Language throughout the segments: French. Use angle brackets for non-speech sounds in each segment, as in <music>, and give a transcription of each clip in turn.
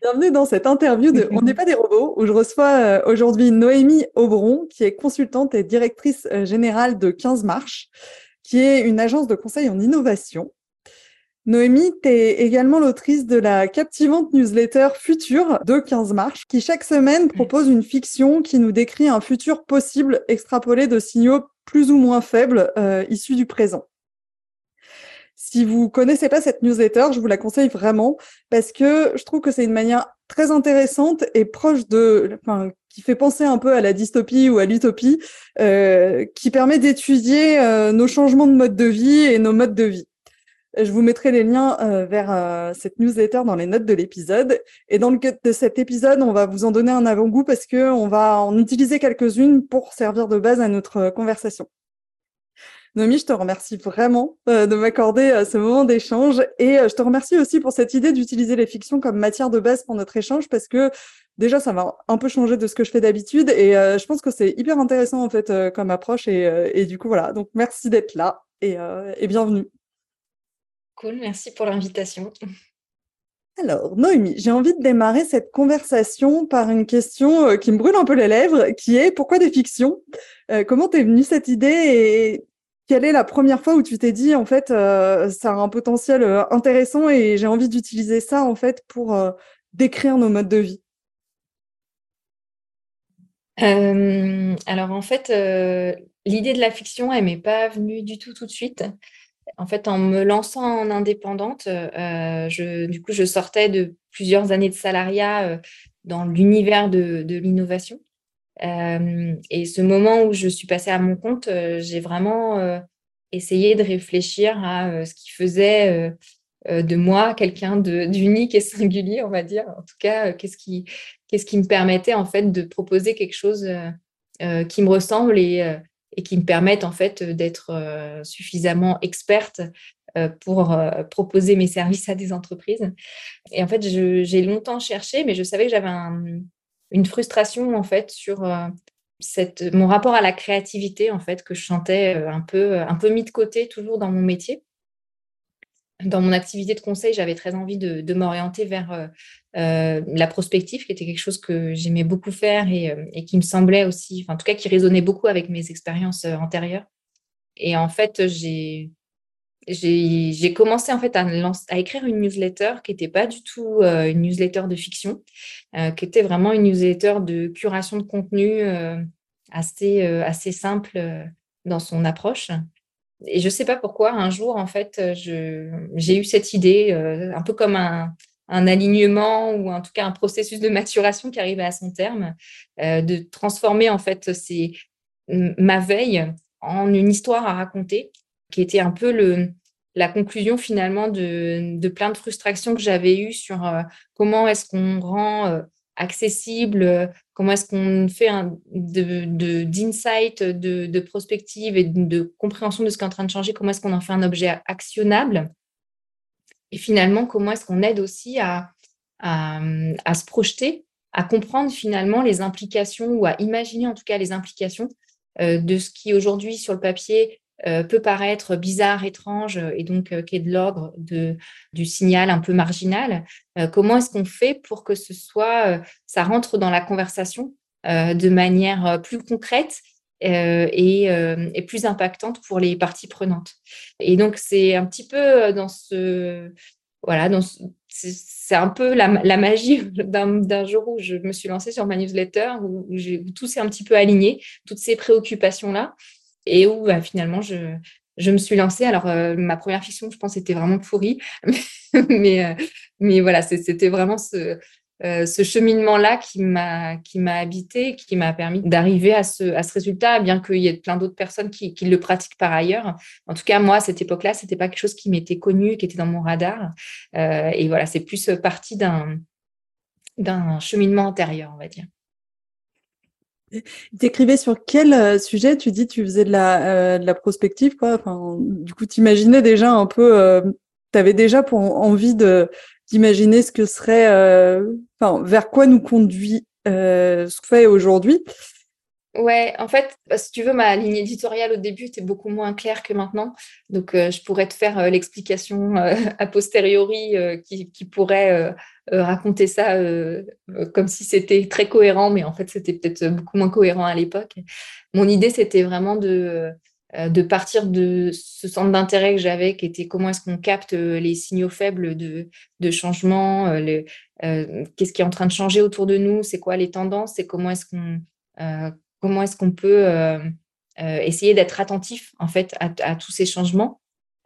Bienvenue dans cette interview de On n'est pas des robots, où je reçois euh, aujourd'hui Noémie Aubron, qui est consultante et directrice euh, générale de 15 Marches, qui est une agence de conseil en innovation. Noémie, tu es également l'autrice de la captivante newsletter Futur de 15 marches, qui chaque semaine propose une fiction qui nous décrit un futur possible extrapolé de signaux plus ou moins faibles euh, issus du présent. Si vous connaissez pas cette newsletter, je vous la conseille vraiment parce que je trouve que c'est une manière très intéressante et proche de, enfin, qui fait penser un peu à la dystopie ou à l'utopie, euh, qui permet d'étudier euh, nos changements de mode de vie et nos modes de vie. Je vous mettrai les liens euh, vers euh, cette newsletter dans les notes de l'épisode. Et dans le cadre de cet épisode, on va vous en donner un avant-goût parce que on va en utiliser quelques-unes pour servir de base à notre euh, conversation. Nomi, je te remercie vraiment de m'accorder ce moment d'échange et je te remercie aussi pour cette idée d'utiliser les fictions comme matière de base pour notre échange parce que déjà ça va un peu changer de ce que je fais d'habitude et je pense que c'est hyper intéressant en fait comme approche et, et, du coup voilà donc merci d'être là et, et bienvenue. Cool, merci pour l'invitation. Alors, Noémie, j'ai envie de démarrer cette conversation par une question euh, qui me brûle un peu les lèvres, qui est pourquoi des fictions? Euh, Comment t'es venue cette idée et quelle est la première fois où tu t'es dit, en fait, euh, ça a un potentiel intéressant et j'ai envie d'utiliser ça, en fait, pour décrire nos modes de vie? Alors, en fait, l'idée de la fiction, elle m'est pas venue du tout tout de suite en fait, en me lançant en indépendante, euh, je, du coup, je sortais de plusieurs années de salariat euh, dans l'univers de, l'innovation. Euh, et ce moment où je suis passée à mon compte, j'ai vraiment essayé de réfléchir à ce qui faisait de moi quelqu'un <laughs> d'unique et singulier, on va dire. En tout cas, qu'est-ce qui, qu'est-ce qui me permettait en fait de proposer quelque chose qui me ressemble et et qui me permettent en fait d'être euh, suffisamment experte euh, pour euh, proposer mes services à des entreprises. Et en fait, j'ai longtemps cherché, mais je savais que j'avais une frustration en fait sur cette, mon rapport à la créativité en fait que je sentais un peu, un peu mis de côté toujours dans mon métier dans mon activité de conseil, j'avais très envie de, m'orienter vers euh, euh, la prospective, qui était quelque chose que j'aimais beaucoup faire et, euh, qui me semblait aussi, en tout cas, qui résonnait beaucoup avec mes expériences antérieures. Et en fait, j'ai j'ai commencé en fait à, écrire une newsletter qui n'était pas du tout une newsletter de fiction, qui était vraiment une newsletter de curation de contenu assez, assez simple dans son approche. Et je ne sais pas pourquoi, un jour, en fait, j'ai eu cette idée, euh, un peu comme un, alignement ou en tout cas un processus de maturation qui arrivait à son terme, euh, de transformer en fait ma veille en une histoire à raconter, qui était un peu le, la conclusion finalement de, plein de frustrations que j'avais eues sur euh, comment est-ce qu'on rend accessible Comment est-ce qu'on fait un, d'insight, de, de, prospective et de, compréhension de ce qui est en train de changer Comment est-ce qu'on en fait un objet actionnable Et finalement, comment est-ce qu'on aide aussi à, à, se projeter, à comprendre finalement les implications ou à imaginer en tout cas les implications euh, de ce qui aujourd'hui sur le papier euh, peut paraître bizarre, étrange et donc euh, qui est de l'ordre du signal un peu marginal. Euh, comment est-ce qu'on fait pour que ce soit, ça rentre dans la conversation de manière plus concrète et, plus impactante pour les parties prenantes? Et donc, c'est un petit peu dans ce, voilà, c'est un peu la, magie <laughs> d'un jour où je me suis lancée sur ma newsletter, où, tout s'est un petit peu aligné, toutes ces préoccupations-là, et où bah, finalement je, me suis lancée. Alors, euh, ma première fiction, je pense, était vraiment pourrie, <laughs> mais, euh, mais voilà, c'était vraiment ce, euh, ce cheminement-là qui m'a qui habité, qui m'a permis d'arriver à ce, à ce résultat, bien qu'il y ait plein d'autres personnes qui, le pratiquent par ailleurs. En tout cas, moi, à cette époque-là, c'était pas quelque chose qui m'était connu, qui était dans mon radar. Et voilà, c'est plus partie d'un d'un cheminement intérieur, on va dire. Tu écrivais sur quel euh, sujet? Tu dis tu faisais de la, la prospective, quoi. Enfin, du coup, tu imaginais déjà un peu, tu avais déjà pour envie d'imaginer ce que serait, euh, enfin, vers quoi nous conduit euh, ce que fait aujourd'hui. Ouais, en fait, bah, si tu veux, ma ligne éditoriale au début était beaucoup moins claire que maintenant. Donc, euh, je pourrais te faire l'explication <laughs> a posteriori qui, pourrait raconter ça comme si c'était très cohérent, mais en fait, c'était peut-être beaucoup moins cohérent à l'époque. Mon idée, c'était vraiment de euh, de partir de ce centre d'intérêt que j'avais, qui était comment est-ce qu'on capte euh, les signaux faibles de, de changement, euh, qu'est-ce qui est en train de changer autour de nous, c'est quoi les tendances, et comment est-ce qu'on comment est-ce qu'on peut essayer d'être attentif en fait à, tous ces changements.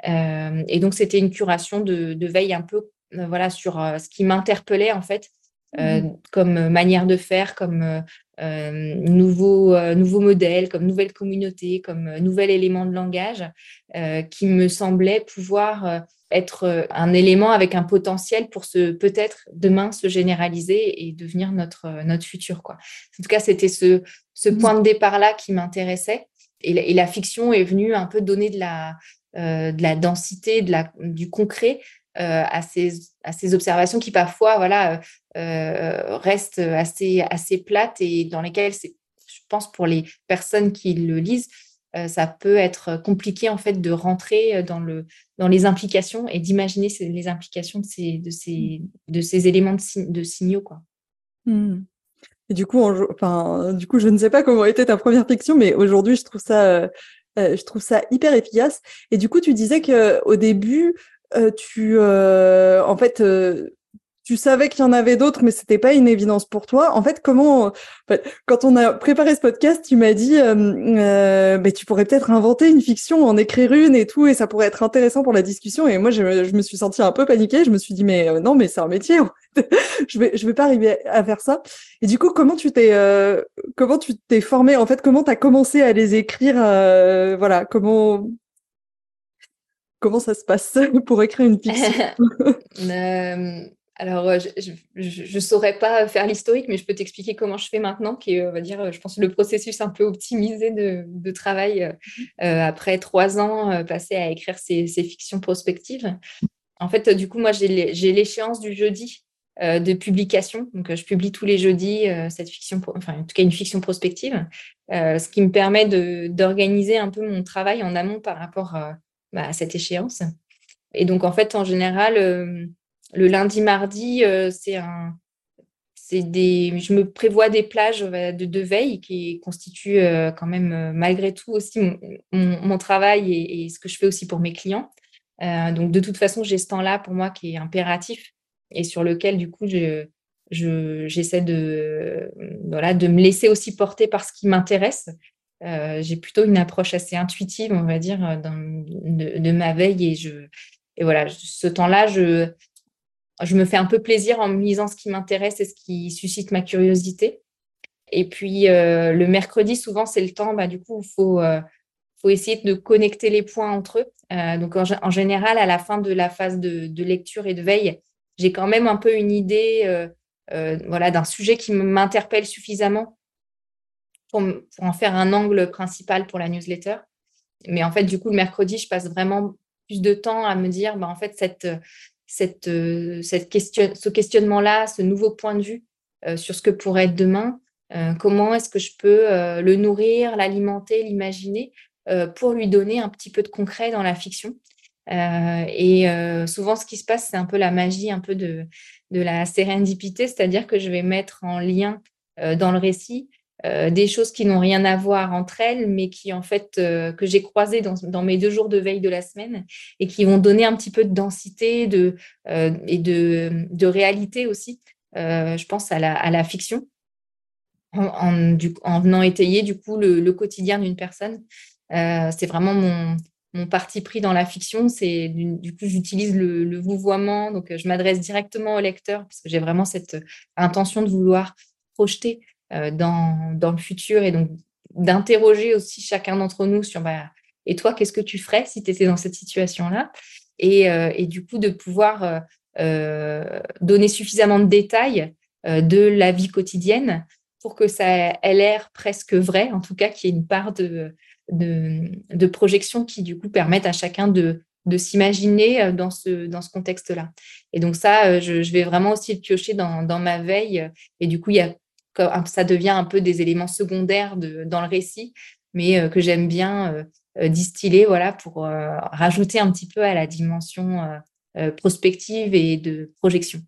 et donc c'était une curation de, de, veille un peu voilà sur ce qui m'interpellait en fait mmh comme manière de faire, comme euh, nouveaux, euh, nouveaux modèles, comme nouvelle communauté, comme euh, nouvel élément de langage, qui me semblait pouvoir être un élément avec un potentiel pour se peut-être demain se généraliser et devenir notre, notre futur. Quoi. En tout cas, c'était ce, ce mmh. point de départ-là qui m'intéressait. Et, la fiction est venue un peu donner de la, de la densité, de la, du concret euh, à, ces, à ces observations qui parfois voilà, euh, restent assez, assez plates et dans lesquelles, je pense, pour les personnes qui le lisent, euh, ça peut être compliqué en fait de rentrer dans, le, dans les implications et d'imaginer les implications de ces, de ces, de ces éléments de, de signaux. Quoi. Mmh. Et du coup, enfin, du coup, je ne sais pas comment était ta première fiction, mais aujourd'hui, je trouve ça, je trouve ça hyper efficace. Et du coup, tu disais que au début, euh, tu, euh, en fait, euh, tu savais qu'il y en avait d'autres, mais c'était pas une évidence pour toi. En fait, comment, quand on a préparé ce podcast, tu m'as dit, euh, bah, tu pourrais peut-être inventer une fiction, en écrire une et tout, et ça pourrait être intéressant pour la discussion. Et moi, je, me suis sentie un peu paniquée. Je me suis dit, mais non, mais c'est un métier. <laughs> je vais, je vais pas arriver à faire ça. Et du coup, comment tu t'es, comment tu t'es formé En fait, comment tu as commencé à les écrire Voilà, comment Comment ça se passe <laughs> pour écrire une fiction? <laughs> Euh, Alors, euh, je ne saurais pas faire l'historique, mais je peux t'expliquer comment je fais maintenant, qui est, on va dire, je pense, le processus un peu optimisé de, travail mmh euh, après trois ans passés à écrire ces, fictions prospectives. En fait, du coup, moi, j'ai l'échéance du jeudi de publication. Donc, je publie tous les jeudis cette fiction, enfin, en tout cas, une fiction prospective, ce qui me permet d'organiser un peu mon travail en amont par rapport à bah, à cette échéance. Et donc, en fait, en général, euh, le lundi, mardi, euh, c'est un. Des, je me prévois des plages de, veille qui constituent euh, quand même malgré tout aussi mon, travail et, ce que je fais aussi pour mes clients. donc de toute façon, j'ai ce temps-là pour moi qui est impératif et sur lequel du coup je, j'essaie de, voilà, de me laisser aussi porter par ce qui m'intéresse euh, j'ai plutôt une approche assez intuitive, on va dire, euh, de, ma veille. Et, je, et voilà, ce temps-là, je, je me fais un peu plaisir en me lisant ce qui m'intéresse et ce qui suscite ma curiosité. Et puis, euh, le mercredi, souvent, c'est le temps, bah, du coup, il faut, faut essayer de connecter les points entre eux. donc, en, général, à la fin de la phase de, lecture et de veille, j'ai quand même un peu une idée voilà, d'un sujet qui m'interpelle suffisamment pour, en faire un angle principal pour la newsletter. Mais en fait, du coup, le mercredi, je passe vraiment plus de temps à me dire, bah, en fait, cette, cette, cette question, ce questionnement-là, ce nouveau point de vue euh, sur ce que pourrait être demain, euh, comment est-ce que je peux euh, le nourrir, l'alimenter, l'imaginer pour lui donner un petit peu de concret dans la fiction. et souvent, ce qui se passe, c'est un peu la magie, un peu de, de la sérendipité, c'est-à-dire que je vais mettre en lien dans le récit des choses qui n'ont rien à voir entre elles, mais qui en fait que j'ai croisées dans, mes deux jours de veille de la semaine et qui vont donner un petit peu de densité de, et de, de, réalité aussi. je pense à la, à la fiction en, en, venant étayer du coup le, quotidien d'une personne. Euh, c'est vraiment mon, mon, parti pris dans la fiction. C'est du, coup j'utilise le, le, vouvoiement, donc euh, je m'adresse directement au lecteur parce que j'ai vraiment cette intention de vouloir projeter euh, dans, dans, le futur et donc d'interroger aussi chacun d'entre nous sur bah, et toi qu'est-ce que tu ferais si tu étais dans cette situation là et, et, du coup de pouvoir donner suffisamment de détails de la vie quotidienne pour que ça ait l'air presque vrai, en tout cas qu'il y ait une part de, de, projection qui du coup permettent à chacun de, de s'imaginer euh, dans ce, dans ce contexte-là. Et donc ça, euh, je, vais vraiment aussi le piocher dans, dans, ma veille. Et du coup, il y a, ça devient un peu des éléments secondaires de, dans le récit, mais euh, que j'aime bien distiller voilà, pour rajouter un petit peu à la dimension prospective et de projection.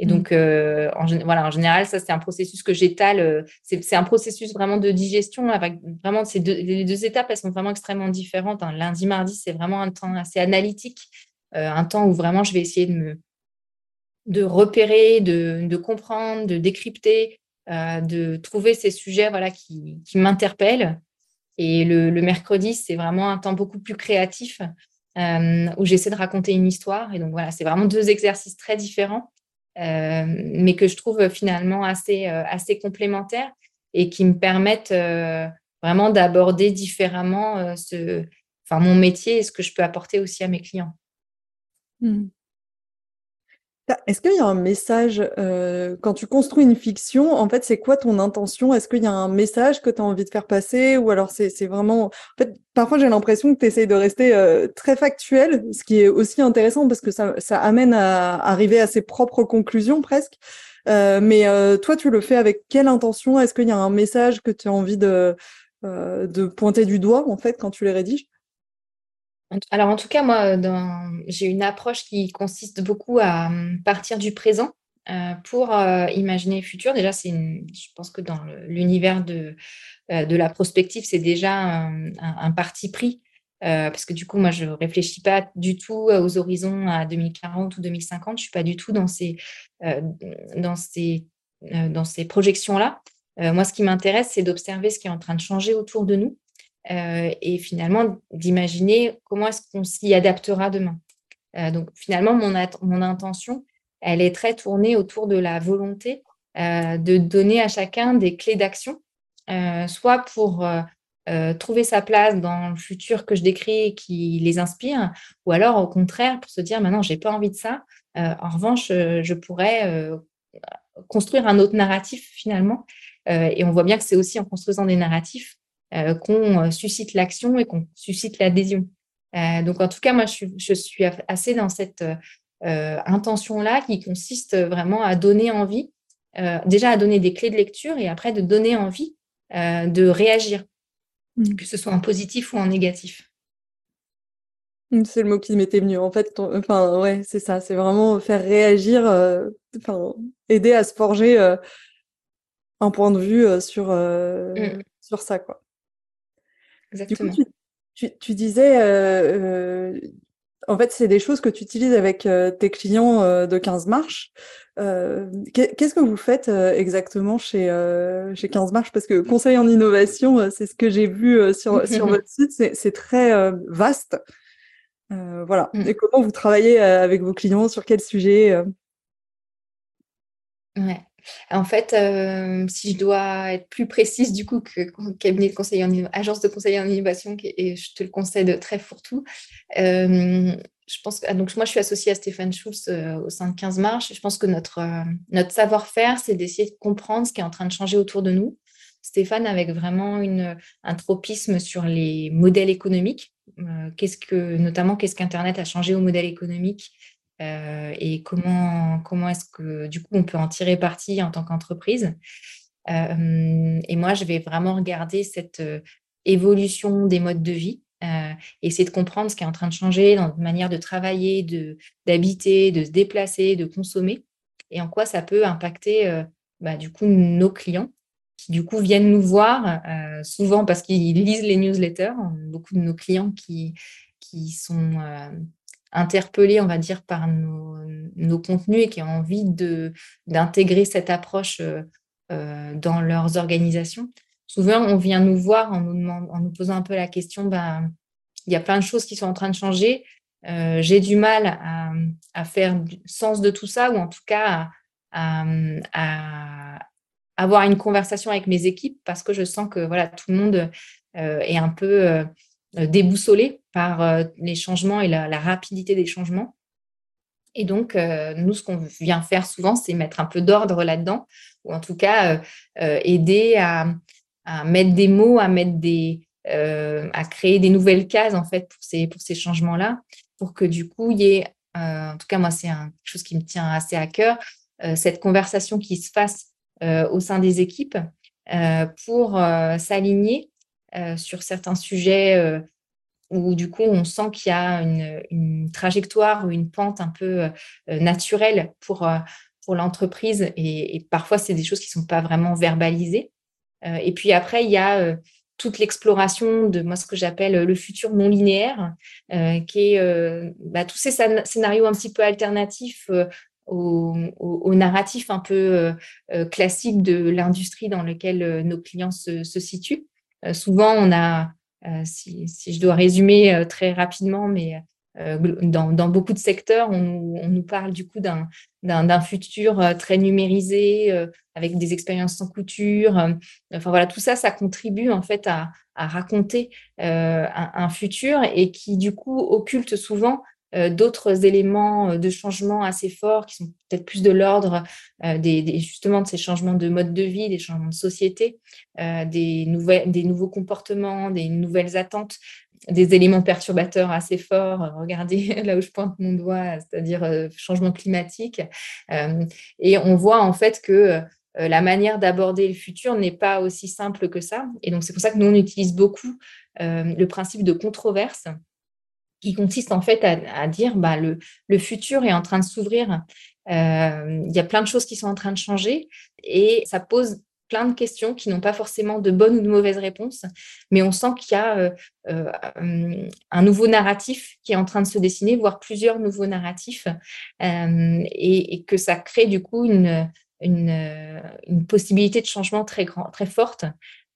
Et mmh. donc, euh, en, voilà, en général, ça, c'est un processus que j'étale. Euh, c'est un processus vraiment de digestion. Avec vraiment, ces deux, les deux étapes, elles sont vraiment extrêmement différentes. Hein. Lundi, mardi, c'est vraiment un temps assez analytique, euh, un temps où vraiment je vais essayer de me de repérer, de, comprendre, de décrypter, de trouver ces sujets voilà, qui, m'interpellent. Et le, mercredi, c'est vraiment un temps beaucoup plus créatif où j'essaie de raconter une histoire. Et donc voilà, c'est vraiment deux exercices très différents. Euh, mais que je trouve finalement assez, euh, complémentaires et qui me permettent euh, vraiment d'aborder différemment mon métier et ce que je peux apporter aussi à mes clients. Mmh. Est-ce qu'il y a un message, quand tu construis une fiction, en fait, c'est quoi ton intention? Est-ce qu'il y a un message que tu as envie de faire passer? Ou alors c'est vraiment... Parfois j'ai l'impression que tu essayes de rester très factuel, ce qui est aussi intéressant parce que ça, amène à arriver à ses propres conclusions presque. mais toi, tu le fais avec quelle intention? Est-ce qu'il y a un message que tu as envie de, de pointer du doigt, en fait, quand tu les rédiges? Alors, en tout cas, moi, j'ai une approche qui consiste beaucoup à hum, partir du présent euh, pour euh, imaginer le futur. Déjà, c'est je pense que dans l'univers de, euh, de la prospective, c'est déjà un, parti pris. parce que du coup, moi, je ne réfléchis pas du tout aux horizons à 2040 ou 2050. Je ne suis pas du tout dans ces, dans ces, dans ces projections-là. moi, ce qui m'intéresse, c'est d'observer ce qui est en train de changer autour de nous euh, et finalement d'imaginer comment est-ce qu'on s'y adaptera demain. Euh, donc finalement, mon, intention, elle est très tournée autour de la volonté euh, de donner à chacun des clés d'action, soit pour trouver sa place dans le futur que je décris et qui les inspire, ou alors au contraire pour se dire maintenant j'ai pas envie de ça. en revanche, je pourrais construire un autre narratif finalement. et on voit bien que c'est aussi en construisant des narratifs qu'on euh, suscite l'action et qu'on suscite l'adhésion. Euh, donc, en tout cas, moi, je suis, assez dans cette intention-là qui consiste vraiment à donner envie, déjà à donner des clés de lecture et après de donner envie de réagir, mmh. que ce soit en positif ou en négatif. Mmh, c'est le mot qui m'était venu. En fait, enfin, ouais, c'est ça. C'est vraiment faire réagir, enfin, aider à se forger un point de vue sur, mmh. sur ça, quoi. Exactement. tu, disais, euh, euh, en fait, c'est des choses que tu utilises avec euh, tes clients de 15 marches. Qu'est-ce que vous faites exactement chez, chez 15 marches? Parce que conseil en innovation, c'est ce que j'ai vu sur, <laughs> sur votre site, c'est très vaste. voilà. Mmh. Et comment vous travaillez avec vos clients? Sur quel sujet Ouais. En fait, euh, si je dois être plus précise du coup que cabinet de conseil en agence de conseil en innovation, et je te le conseille de très fourre-tout, euh, je pense que, donc moi je suis associée à Stéphane Schulz euh, au sein de 15 marches. Je pense que notre, notre savoir-faire, c'est d'essayer de comprendre ce qui est en train de changer autour de nous. Stéphane avec vraiment un tropisme sur les modèles économiques. qu'est-ce que, notamment, qu'est-ce qu'Internet a changé au modèle économique euh, et comment, comment est-ce que du coup on peut en tirer parti en tant qu'entreprise? Euh, et moi, je vais vraiment regarder cette euh, évolution des modes de vie, essayer de comprendre ce qui est en train de changer dans notre manière de travailler, d'habiter, de se déplacer, de consommer, et en quoi ça peut impacter bah, du coup nos clients. qui du coup viennent nous voir, souvent parce qu'ils lisent les newsletters. Beaucoup de nos clients qui, qui sont interpellés, on va dire, par nos, contenus et qui ont envie d'intégrer cette approche dans leurs organisations. Souvent, on vient nous voir en nous, posant un peu la question, ben, il y a plein de choses qui sont en train de changer. Euh, j'ai du mal à, faire sens de tout ça, ou en tout cas à, avoir une conversation avec mes équipes parce que je sens que voilà, tout le monde euh, est un peu euh, déboussolé par les changements et la, rapidité des changements. Et donc, nous, ce qu'on vient faire souvent, c'est mettre un peu d'ordre là-dedans, ou en tout cas aider à, mettre des mots, à mettre des, à créer des nouvelles cases en fait pour ces, pour ces changements-là pour que du coup, il y ait, euh, en tout cas, moi, c'est quelque chose qui me tient assez à cœur, euh, cette conversation qui se fasse euh, au sein des équipes pour s'aligner sur certains sujets où du coup on sent qu'il y a une, trajectoire ou une pente un peu naturelle pour, l'entreprise et, parfois c'est des choses qui ne sont pas vraiment verbalisées. et puis après, il y a toute l'exploration de ce que j'appelle le futur non linéaire, euh, qui est euh, bah, tous ces scénarios un petit peu alternatifs euh, au, narratif un peu classique de l'industrie dans lequel nos clients se, situent. Souvent, on a, si, si, je dois résumer très rapidement, mais euh, dans, dans, beaucoup de secteurs, on, on nous parle du coup d'un futur euh, très numérisé, euh, avec des expériences sans couture. Enfin voilà, tout ça, ça contribue en fait à, à raconter un, un, futur et qui du coup occulte souvent d'autres éléments de changement assez forts qui sont peut-être plus de l'ordre des, des, justement de ces changements de mode de vie, des changements de société, des, des nouveaux comportements, des nouvelles attentes des éléments perturbateurs assez forts. Regardez <laughs> là où je pointe mon doigt, c'est-à-dire euh, changement climatique. Euh, et on voit en fait que euh, la manière d'aborder le futur n'est pas aussi simple que ça. Et donc, c'est pour ça que nous, on utilise beaucoup le principe de controverse qui consiste en fait à, dire bah, le, futur est en train de s'ouvrir. Il y a plein de choses qui sont en train de changer et ça pose plein de questions qui n'ont pas forcément de bonnes ou de mauvaises réponses, mais on sent qu'il y a euh, euh, un nouveau narratif qui est en train de se dessiner, voire plusieurs nouveaux narratifs, euh, et, que ça crée du coup une, une, possibilité de changement très, grand, très forte.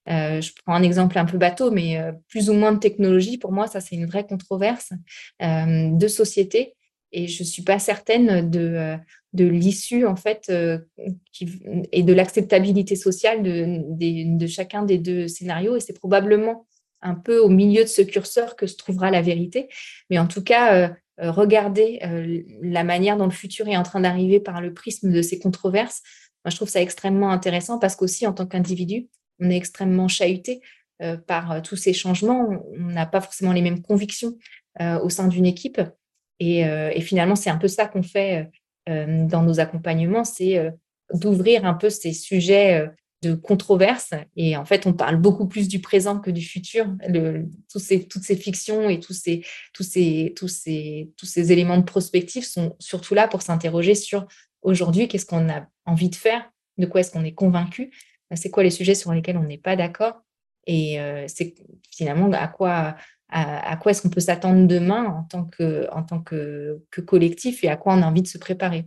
Je prends un exemple un peu bateau, mais plus ou moins de technologie, pour moi, ça c'est une vraie controverse de société. Et je suis pas certaine de, de l'issue en fait euh, et de l'acceptabilité sociale de, de, chacun des deux scénarios. Et c'est probablement un peu au milieu de ce curseur que se trouvera la vérité. Mais en tout cas euh, euh, regarder la manière dont le futur est en train d'arriver par le prisme de ces controverses moi je trouve ça extrêmement intéressant parce qu'aussi en tant qu'individu on est extrêmement chahuté par tous ces changements on n'a pas forcément les mêmes convictions au sein d'une équipe et, finalement c'est un peu ça qu'on fait euh, dans nos accompagnements, c'est euh, d'ouvrir un peu ces sujets euh, de controverse. Et en fait, on parle beaucoup plus du présent que du futur. Toutes ces fictions et tous ces éléments de prospective sont surtout là pour s'interroger sur aujourd'hui, qu'est-ce qu'on a envie de faire, de quoi est-ce qu'on est convaincu, c'est quoi les sujets sur lesquels on n'est pas d'accord. Et c'est finalement à quoi, à, quoi est-ce qu'on peut s'attendre demain en tant, que, en tant que, collectif et à quoi on a envie de se préparer?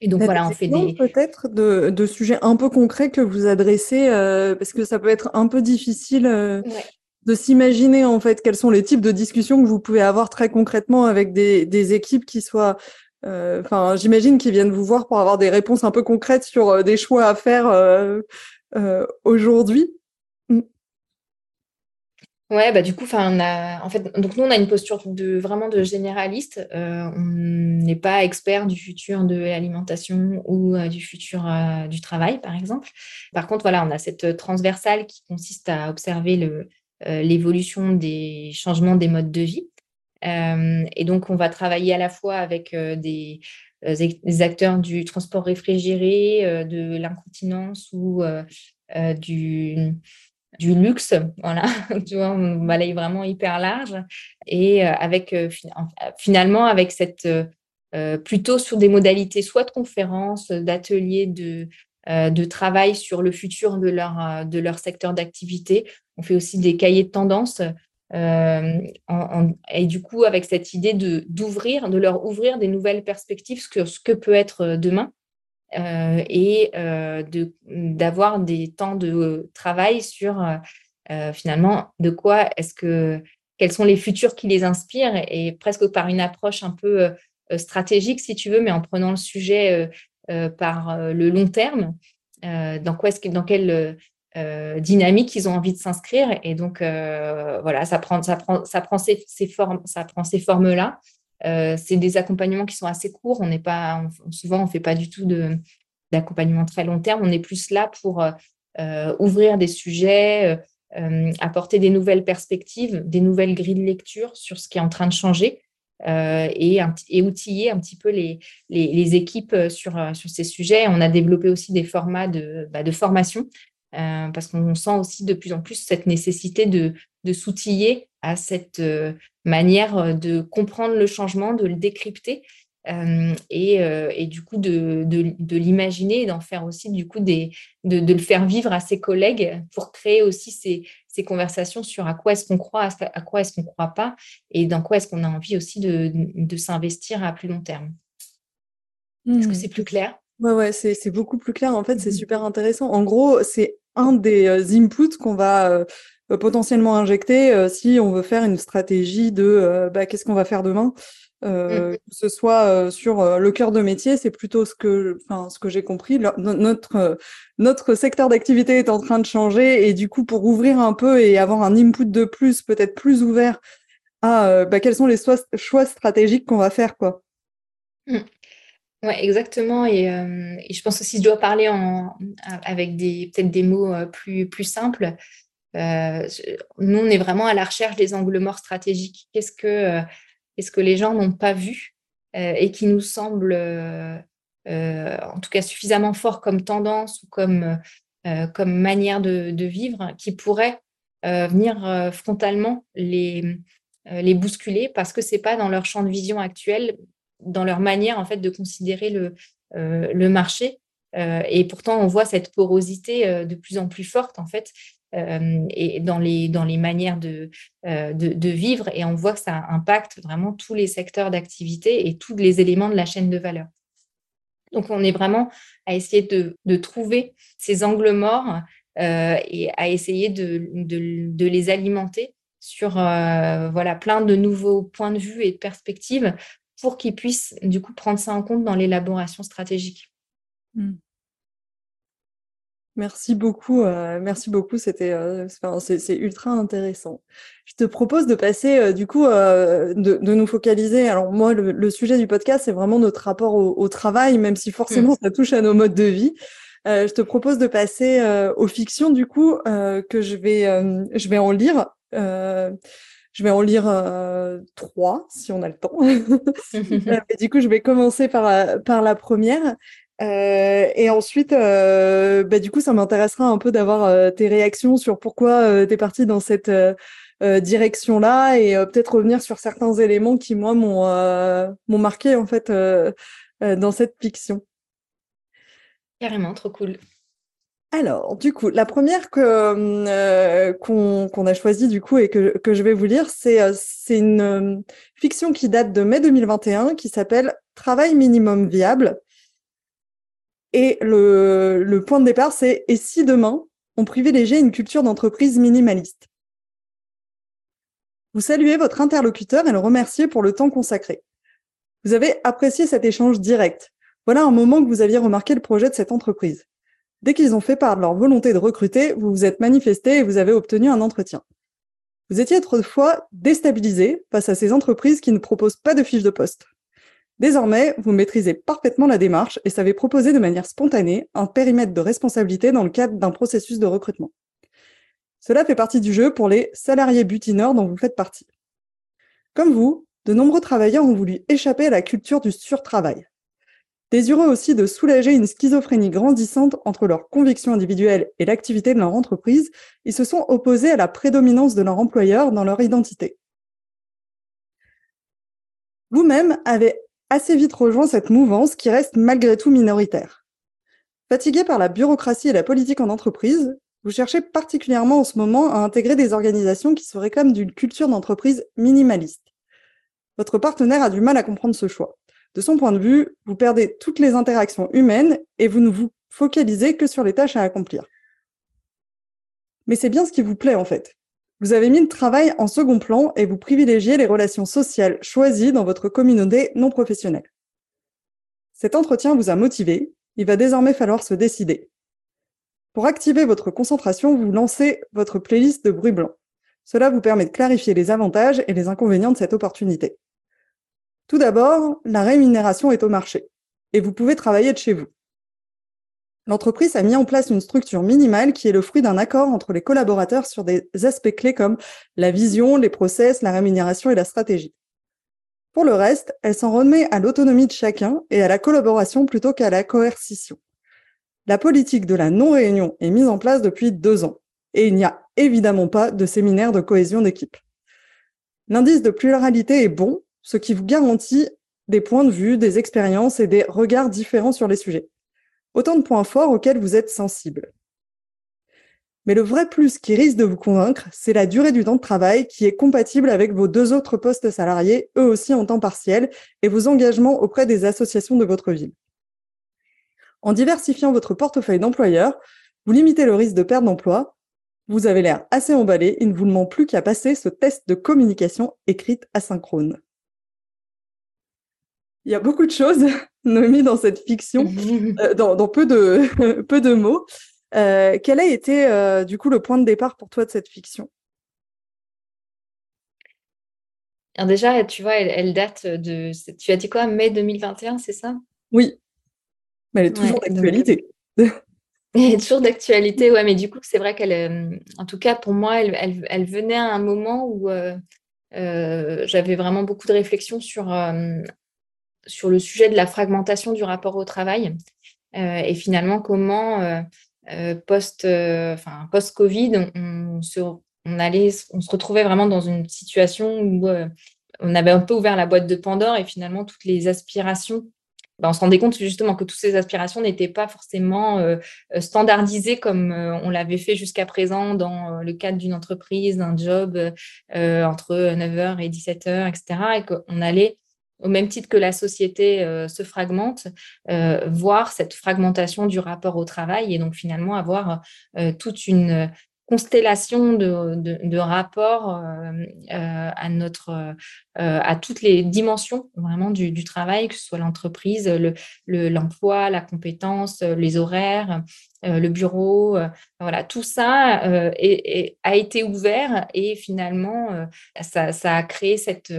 Et donc voilà, on fait des peut-être de, sujets un peu concrets que vous adressez euh, parce que ça peut être un peu difficile euh, de s'imaginer en fait quels sont les types de discussions que vous pouvez avoir très concrètement avec des, équipes qui soient euh, Enfin, j'imagine qu'ils viennent vous voir pour avoir des réponses un peu concrètes sur des choix à faire aujourd'hui. Ouais, bah du coup, en fait, donc nous, on a une posture de vraiment de généraliste. Euh, on n'est pas expert du futur de l'alimentation ou euh, du futur euh, du travail, par exemple. Par contre, voilà, on a cette transversale qui consiste à observer l'évolution des changements des modes de vie. Et donc, on va travailler à la fois avec des, acteurs du transport réfrigéré, de l'incontinence ou du luxe, voilà, <laughs> tu vois, on balaye vraiment hyper large et avec euh, finalement avec cette plutôt sur des modalités soit de conférences, d'ateliers de de travail sur le futur de leur, de leur secteur d'activité. On fait aussi des cahiers de tendance. et du coup, avec cette idée de d'ouvrir, de leur ouvrir des nouvelles perspectives sur ce que peut être demain. et d'avoir des temps de travail sur finalement de quoi est-ce que quels sont les futurs qui les inspirent et, presque par une approche un peu euh, stratégique, si tu veux, mais en prenant le sujet euh, euh, par le long terme. dans, quoi est-ce dans quelle dynamique ils ont envie de s'inscrire. Et donc, voilà, ça prend, ça prend, ça prend ces, formes, ça prend ces formes-là. c'est des accompagnements qui sont assez courts. On n'est pas, souvent, on fait pas du tout d'accompagnement très long terme. On est plus là pour ouvrir des sujets, apporter des nouvelles perspectives, des nouvelles grilles de lecture sur ce qui est en train de changer. Euh, et, outiller un petit peu les, les, équipes euh, sur, euh, sur, ces sujets. On a développé aussi des formats de, bah, de formation parce qu'on sent aussi de plus en plus cette nécessité de, de s'outiller à cette manière de comprendre le changement, de le décrypter et, et, du coup de, de, de l'imaginer et d'en faire aussi du coup des, de, le faire vivre à ses collègues pour créer aussi ces, ces conversations sur à quoi est-ce qu'on croit, à quoi est-ce qu'on ne croit pas, et dans quoi est-ce qu'on a envie aussi de, s'investir à plus long terme. Est-ce que mmh. c'est plus clair? Ouais, ouais, c'est beaucoup plus clair. En fait, c'est mmh. super intéressant. En gros, c'est un des euh, inputs qu'on va euh, potentiellement injecter euh, si on veut faire une stratégie de bah, qu'est-ce qu'on va faire demain. Euh, mmh. que ce soit euh, sur euh, le cœur de métier, c'est plutôt ce que, enfin, ce que j'ai compris. notre, notre secteur d'activité est en train de changer et du coup, pour ouvrir un peu et avoir un input de plus, peut-être plus ouvert à bah, quels sont les choix stratégiques qu'on va faire, quoi. Mmh. Ouais, exactement. Et, et, je pense aussi, je dois parler avec des, peut-être des mots plus, plus simples. nous, on est vraiment à la recherche des angles morts stratégiques. Qu'est-ce que ce que les gens n'ont pas vu euh, et qui nous semble, euh, euh, en tout cas, suffisamment fort comme tendance ou comme, manière de, vivre, qui pourrait venir frontalement les, les bousculer parce que c'est pas dans leur champ de vision actuel, dans leur manière en fait de considérer le, le marché. et pourtant, on voit cette porosité de plus en plus forte en fait euh, et dans les, dans les manières de, euh, de, vivre. Et on voit que ça impacte vraiment tous les secteurs d'activité et tous les éléments de la chaîne de valeur. Donc, on est vraiment à essayer de, de trouver ces angles morts euh, et à essayer de, de, les alimenter sur voilà, plein de nouveaux points de vue et de perspectives pour qu'ils puissent du coup prendre ça en compte dans l'élaboration stratégique. Mmh. Merci beaucoup, euh, merci beaucoup. C'était, euh, c'est, ultra intéressant. Je te propose de passer, euh, du coup, de, de, nous focaliser. Alors moi, le, sujet du podcast, c'est vraiment notre rapport au, travail, même si forcément ça touche à nos modes de vie. je te propose de passer aux fictions, du coup, que je vais, je vais en lire. Je vais en lire trois, si on a le temps. <laughs> Et du coup, je vais commencer par par la première. Euh, et ensuite, euh, bah, du coup, ça m'intéressera un peu d'avoir euh, tes réactions sur pourquoi tu es parti dans cette direction-là et peut-être revenir sur certains éléments qui, moi, m'ont marqué en fait dans cette fiction. Carrément, trop cool. Alors, du coup, la première que qu'on a choisie du coup et que, je vais vous lire, c'est c'est une fiction qui date de mai 2021 qui s'appelle Travail minimum viable et le, point de départ, c'est et si demain, on privilégiait une culture d'entreprise minimaliste? Vous saluez votre interlocuteur et le remerciez pour le temps consacré. Vous avez apprécié cet échange direct. Voilà un moment que vous aviez remarqué le projet de cette entreprise. Dès qu'ils ont fait part de leur volonté de recruter, vous vous êtes manifesté et vous avez obtenu un entretien. Vous étiez autrefois déstabilisé face à ces entreprises qui ne proposent pas de fiche de poste. Désormais, vous maîtrisez parfaitement la démarche et savez proposer de manière spontanée un périmètre de responsabilité dans le cadre d'un processus de recrutement. Cela fait partie du jeu pour les salariés butineurs dont vous faites partie. Comme vous, de nombreux travailleurs ont voulu échapper à la culture du surtravail. Désireux aussi de soulager une schizophrénie grandissante entre leurs convictions individuelles et l'activité de leur entreprise, ils se sont opposés à la prédominance de leur employeur dans leur identité. Vous-même avez assez vite rejoint cette mouvance qui reste malgré tout minoritaire. Fatigué par la bureaucratie et la politique en entreprise, vous cherchez particulièrement en ce moment à intégrer des organisations qui se réclament d'une culture d'entreprise minimaliste. Votre partenaire a du mal à comprendre ce choix. De son point de vue, vous perdez toutes les interactions humaines et vous ne vous focalisez que sur les tâches à accomplir. Mais c'est bien ce qui vous plaît en fait. Vous avez mis le travail en second plan et vous privilégiez les relations sociales choisies dans votre communauté non professionnelle. Cet entretien vous a motivé, il va désormais falloir se décider. Pour activer votre concentration, vous lancez votre playlist de bruit blanc. Cela vous permet de clarifier les avantages et les inconvénients de cette opportunité. Tout d'abord, la rémunération est au marché et vous pouvez travailler de chez vous. L'entreprise a mis en place une structure minimale qui est le fruit d'un accord entre les collaborateurs sur des aspects clés comme la vision, les process, la rémunération et la stratégie. Pour le reste, elle s'en remet à l'autonomie de chacun et à la collaboration plutôt qu'à la coercition. La politique de la non-réunion est mise en place depuis deux ans et il n'y a évidemment pas de séminaire de cohésion d'équipe. L'indice de pluralité est bon, ce qui vous garantit des points de vue, des expériences et des regards différents sur les sujets. Autant de points forts auxquels vous êtes sensible. Mais le vrai plus qui risque de vous convaincre, c'est la durée du temps de travail qui est compatible avec vos deux autres postes salariés, eux aussi en temps partiel, et vos engagements auprès des associations de votre ville. En diversifiant votre portefeuille d'employeurs, vous limitez le risque de perte d'emploi. Vous avez l'air assez emballé, il ne vous demande plus qu'à passer ce test de communication écrite asynchrone. Il y a beaucoup de choses, <laughs> Noémie, dans cette fiction, <laughs> euh, dans, peu, de, <laughs> peu de mots. Euh, quel a été, euh, du coup, le point de départ pour toi de cette fiction? Alors déjà, tu vois, elle, date de... Tu as dit quoi, mai 2021, c'est ça? Oui, mais elle est toujours d'actualité. Elle est toujours d'actualité, ouais, mais du coup, c'est vrai qu'elle, en tout cas, pour moi, elle, elle, venait à un moment où j'avais vraiment beaucoup de réflexions sur sur le sujet de la fragmentation du rapport au travail euh, et finalement comment euh, euh, post-Covid, on, se, retrouvait vraiment dans une situation où on avait un peu ouvert la boîte de Pandore et finalement toutes les aspirations ben, on se rendait compte justement que toutes ces aspirations n'étaient pas forcément standardisées comme on l'avait fait jusqu'à présent dans le cadre d'une entreprise, d'un job entre 9h et 17h, etc. Et qu'on allait au même titre que la société euh, se fragmente, euh, voir cette fragmentation du rapport au travail et donc finalement avoir euh, toute une constellation de, rapports à notre à toutes les dimensions vraiment du, travail, que ce soit l'entreprise, l'emploi, la compétence, les horaires, le bureau, voilà, tout ça a été ouvert et finalement ça, ça, a créé cette,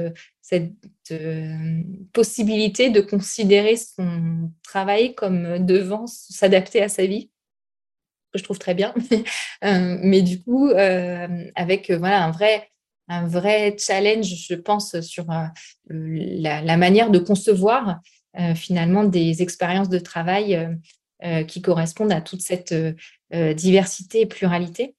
cette euh, possibilité de considérer son travail comme devant s'adapter à sa vie, que je trouve très bien. <laughs> Euh, mais du coup, euh, avec voilà, un, vrai, un vrai challenge, je pense, sur la, manière de concevoir finalement des expériences de travail qui correspondent à toute cette diversité et pluralité.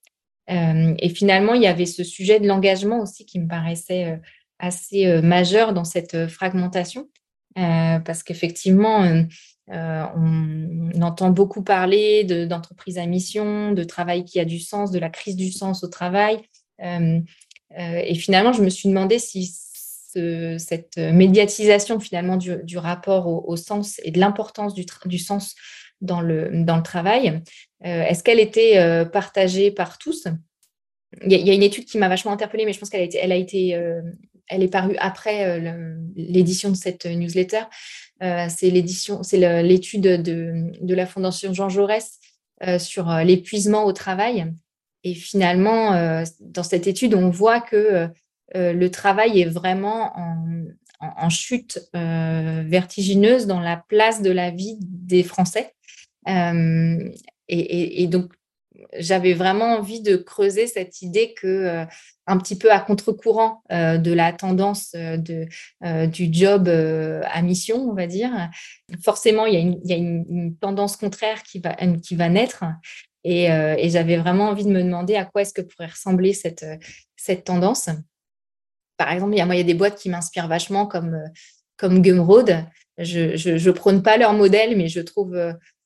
et finalement, il y avait ce sujet de l'engagement aussi qui me paraissait assez euh, majeur dans cette euh, fragmentation, euh, parce qu'effectivement, on, entend beaucoup parler d'entreprise à mission, de travail qui a du sens, de la crise du sens au travail. et finalement, je me suis demandé si cette médiatisation finalement du, rapport au, sens et de l'importance du, sens dans le, dans le travail, est-ce qu'elle était partagée par tous? Il y, a, une étude qui m'a vachement interpellée, mais je pense qu'elle a été elle est parue après euh, l'édition de cette newsletter. Euh, c'est l'étude de, la Fondation Jean Jaurès euh, sur l'épuisement au travail. Et finalement, dans cette étude, on voit que le travail est vraiment en, chute vertigineuse dans la place de la vie des Français. et, donc, j'avais vraiment envie de creuser cette idée que euh, un petit peu à contre-courant euh, de la tendance euh, de, du job à mission, on va dire, forcément, il y a une, tendance contraire qui va, naître. Et, j'avais vraiment envie de me demander à quoi est-ce que pourrait ressembler cette, tendance. Par exemple, il y a, moi, il y a des boîtes qui m'inspirent vachement comme, comme Gumroad. Je ne prône pas leur modèle, mais je trouve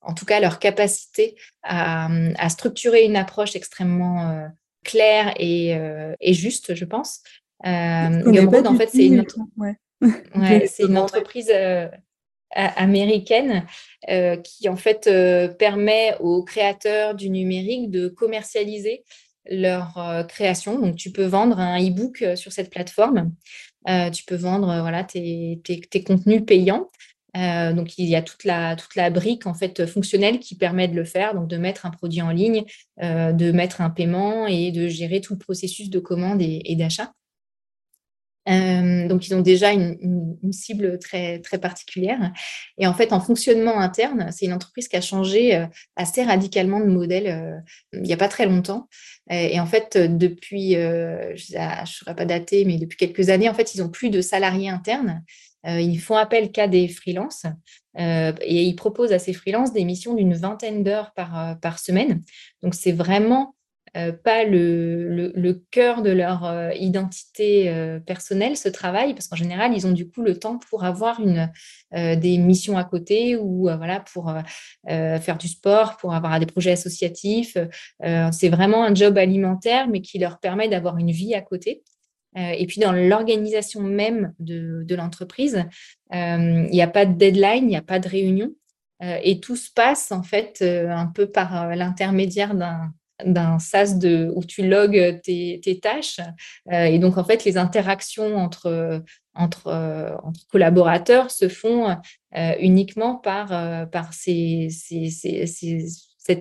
en tout cas leur capacité à, structurer une approche extrêmement claire et, juste, je pense. Gumroad, en fait, c'est une, une, entreprise américaine qui en fait permet aux créateurs du numérique de commercialiser leur création. Donc, tu peux vendre un e-book sur cette plateforme. tu peux vendre voilà, tes, tes contenus payants. Euh, donc, il y a toute la, toute la brique en fait fonctionnelle qui permet de le faire, donc de mettre un produit en ligne, euh, de mettre un paiement et de gérer tout le processus de commande et, d'achat. Euh, donc, ils ont déjà une, cible très, très particulière. Et en fait, en fonctionnement interne, c'est une entreprise qui a changé assez radicalement de modèle il n'y a pas très longtemps. Et, en fait, depuis, je ne serais pas daté, mais depuis quelques années, en fait, ils n'ont plus de salariés internes. Euh, ils font appel qu'à des freelances euh, et ils proposent à ces freelances des missions d'une vingtaine d'heures par, euh, semaine. Donc, c'est vraiment pas le, cœur de leur identité personnelle, ce travail, parce qu'en général, ils ont du coup le temps pour avoir des missions à côté ou voilà, pour faire du sport, pour avoir des projets associatifs. c'est vraiment un job alimentaire, mais qui leur permet d'avoir une vie à côté. Euh, et puis dans l'organisation même de, l'entreprise, euh, il n'y a pas de deadline, il n'y a pas de réunion. Euh, et tout se passe en fait un peu par l'intermédiaire d'un d'un SaaS de, où tu logs tes, tâches. et donc, en fait, les interactions entre, entre, collaborateurs se font uniquement par, par cette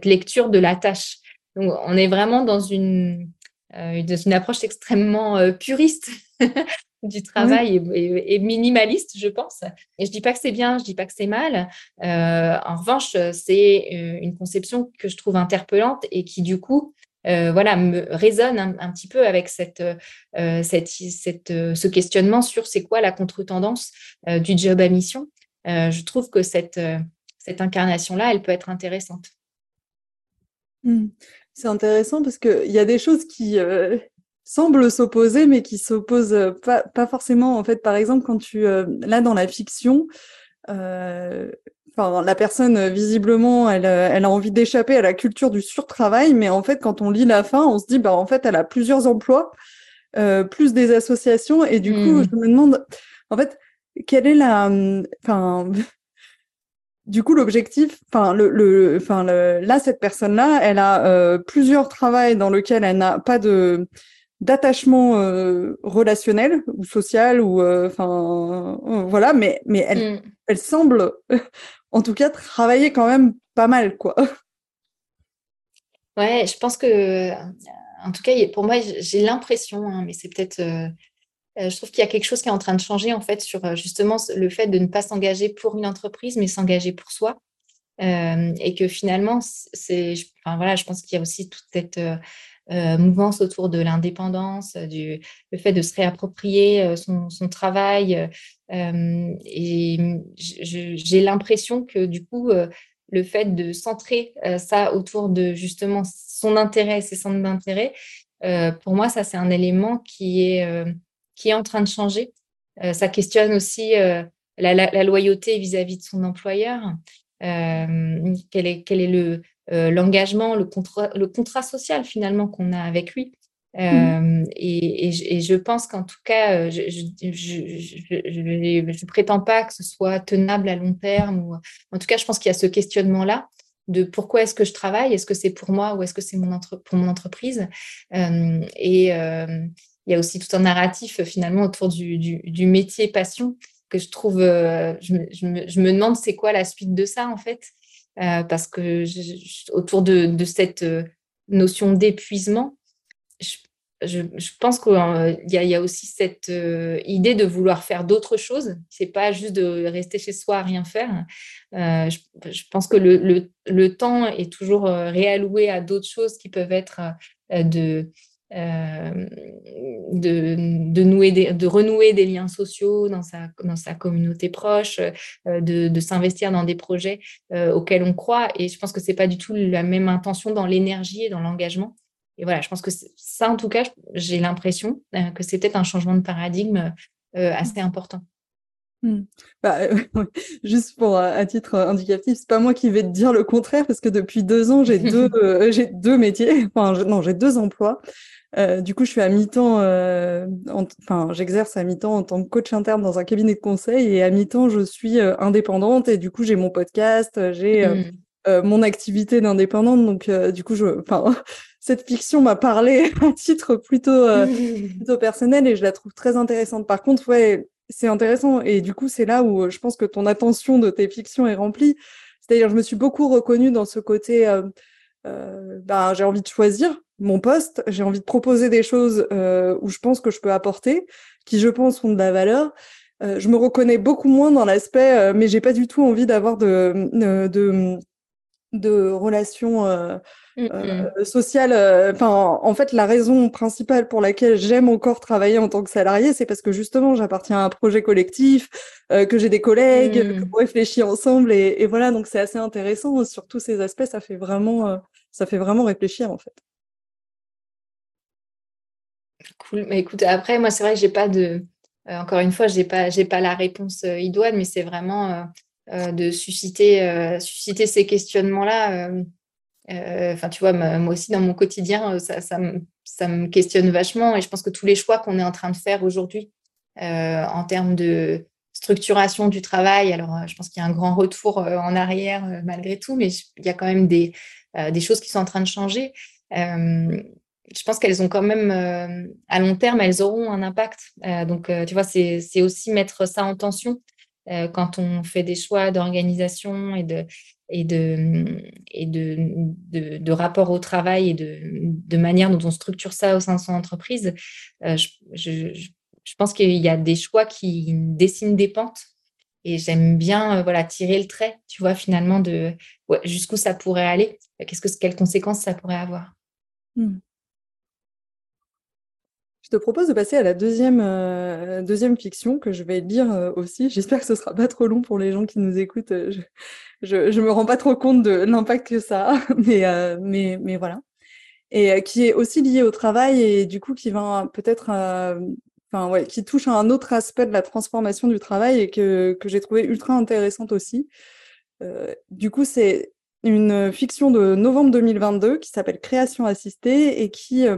lecture de la tâche. Donc, on est vraiment dans une, euh, une approche extrêmement euh, puriste <laughs> du travail et, minimaliste, je pense. Et je dis pas que c'est bien, je dis pas que c'est mal. Euh, en revanche, c'est une conception que je trouve interpellante et qui du coup, voilà, me résonne un, petit peu avec cette, cette, ce questionnement sur c'est quoi la contre-tendance du job à mission. je trouve que cette, cette incarnation-là, elle peut être intéressante. Mmh. C'est intéressant parce qu'il y a des choses qui euh, semblent s'opposer, mais qui s'opposent euh, pas, pas, forcément. En fait, par exemple, quand tu euh, là dans la fiction, enfin la personne visiblement, elle, elle a envie d'échapper à la culture du surtravail, mais en fait, quand on lit la fin, on se dit bah en fait, elle a plusieurs emplois, plus des associations, et du coup, mmh. je me demande, en fait, quelle est la, enfin du coup, l'objectif, enfin, le, enfin, là, cette personne-là, elle a euh, plusieurs travails dans lesquels elle n'a pas de d'attachement euh, relationnel ou social ou euh, enfin voilà, mais mais elle, mm. elle semble, <laughs> en tout cas, travailler quand même pas mal, quoi. <laughs> Ouais, je pense que, en tout cas, pour moi, j'ai l'impression, hein, mais c'est peut-être je trouve qu'il y a quelque chose qui est en train de changer en fait sur euh, justement le fait de ne pas s'engager pour une entreprise, mais s'engager pour soi. Euh, et que finalement, c'est, enfin, voilà, je pense qu'il y a aussi toute cette mouvance autour de l'indépendance, du le fait de se réapproprier son, travail. et j'ai l'impression que du coup, le fait de centrer ça autour de justement son intérêt, ses centres d'intérêt, pour moi, ça c'est un élément qui est qui est en train de changer. Euh, ça questionne aussi euh, la, loyauté vis-à-vis de son employeur. Euh, quel est, quel est le, l'engagement, le contrat, le contrat social finalement qu'on a avec lui. Mmh. et, je pense qu'en tout cas, je ne prétends pas que ce soit tenable à long terme. Ou, en tout cas, je pense qu'il y a ce questionnement-là de pourquoi est-ce que je travaille, est-ce que c'est pour moi ou est-ce que c'est mon pour mon entreprise? et, il y a aussi tout un narratif euh, finalement autour du, métier passion que je trouve, euh, je, me, demande c'est quoi la suite de ça en fait, euh, parce que autour de, cette notion d'épuisement, je, pense qu'il y, y, a aussi cette idée de vouloir faire d'autres choses. C'est pas juste de rester chez soi à rien faire. je, pense que le, le, temps est toujours réalloué à d'autres choses qui peuvent être de euh, de, nouer de renouer des liens sociaux dans sa, dans sa communauté proche, euh, de, s'investir dans des projets euh, auxquels on croit. Et je pense que c'est pas du tout la même intention dans l'énergie et dans l'engagement. Et voilà, je pense que ça, en tout cas, j'ai l'impression que c'est peut-être un changement de paradigme assez important. Mmh. Bah, <laughs> juste pour à titre indicatif, c'est pas moi qui vais te dire le contraire parce que depuis deux ans j'ai deux <laughs> j'ai deux métiers, <laughs> enfin non j'ai deux emplois. Euh, du coup, je suis à mi-temps, euh, enfin, j'exerce à mi-temps en tant que coach interne dans un cabinet de conseil et à mi-temps, je suis euh, indépendante et du coup, j'ai mon podcast, j'ai mmh. mon activité d'indépendante. Donc, du coup, je, enfin, cette fiction m'a parlé à titre plutôt, plutôt personnel et je la trouve très intéressante. Par contre, ouais, c'est intéressant et du coup, c'est là où je pense que ton attention de tes fictions est remplie. C'est-à-dire, je me suis beaucoup reconnue dans ce côté, bah, j'ai envie de choisir mon poste, j'ai envie de proposer des choses euh, où je pense que je peux apporter, qui je pense ont de la valeur. Euh, je me reconnais beaucoup moins dans l'aspect, euh, mais j'ai pas du tout envie d'avoir de, de, de relations mmh, mmh. sociales. Enfin, en fait, la raison principale pour laquelle j'aime encore travailler en tant que salarié, c'est parce que justement, j'appartiens à un projet collectif, que j'ai des collègues, mmh. qu'on réfléchit ensemble, et, et voilà. Donc, c'est assez intéressant sur tous ces aspects. Ça fait vraiment, ça fait vraiment réfléchir en fait. Cool. Mais écoute, après, moi, c'est vrai que j'ai pas de. Euh, encore une fois, j'ai pas, j'ai pas la réponse euh, idoine, mais c'est vraiment euh, de susciter, susciter ces questionnements-là. Enfin, tu vois, moi aussi, dans mon quotidien, ça, ça, me, questionne vachement. Et je pense que tous les choix qu'on est en train de faire aujourd'hui en termes de structuration du travail, alors je pense qu'il y a un grand retour en arrière malgré tout, mais il y a quand même des, choses qui sont en train de changer je pense qu'elles ont quand même, euh, à long terme, elles auront un impact. Euh, donc, euh, tu vois, c'est aussi mettre ça en tension quand on fait des choix d'organisation et de et de et de, de, rapport au travail et de, manière dont on structure ça au sein de son entreprise. Je, je, pense qu'il y a des choix qui dessinent des pentes et j'aime bien voilà tirer le trait, tu vois, finalement de jusqu'où ça pourrait aller, qu'est-ce que quelles conséquences ça pourrait avoir. Mmh. Je te propose de passer à la deuxième, euh, deuxième fiction que je vais lire euh, aussi. J'espère que ce sera pas trop long pour les gens qui nous écoutent. Je, je, me rends pas trop compte de l'impact que ça a, <laughs> mais, euh, mais, mais voilà. Et qui est aussi lié au travail et du coup qui va peut-être, enfin ouais, qui touche à un autre aspect de la transformation du travail et que, que j'ai trouvé ultra intéressante aussi. du coup, c'est une fiction de novembre 2022 qui s'appelle Création assistée et qui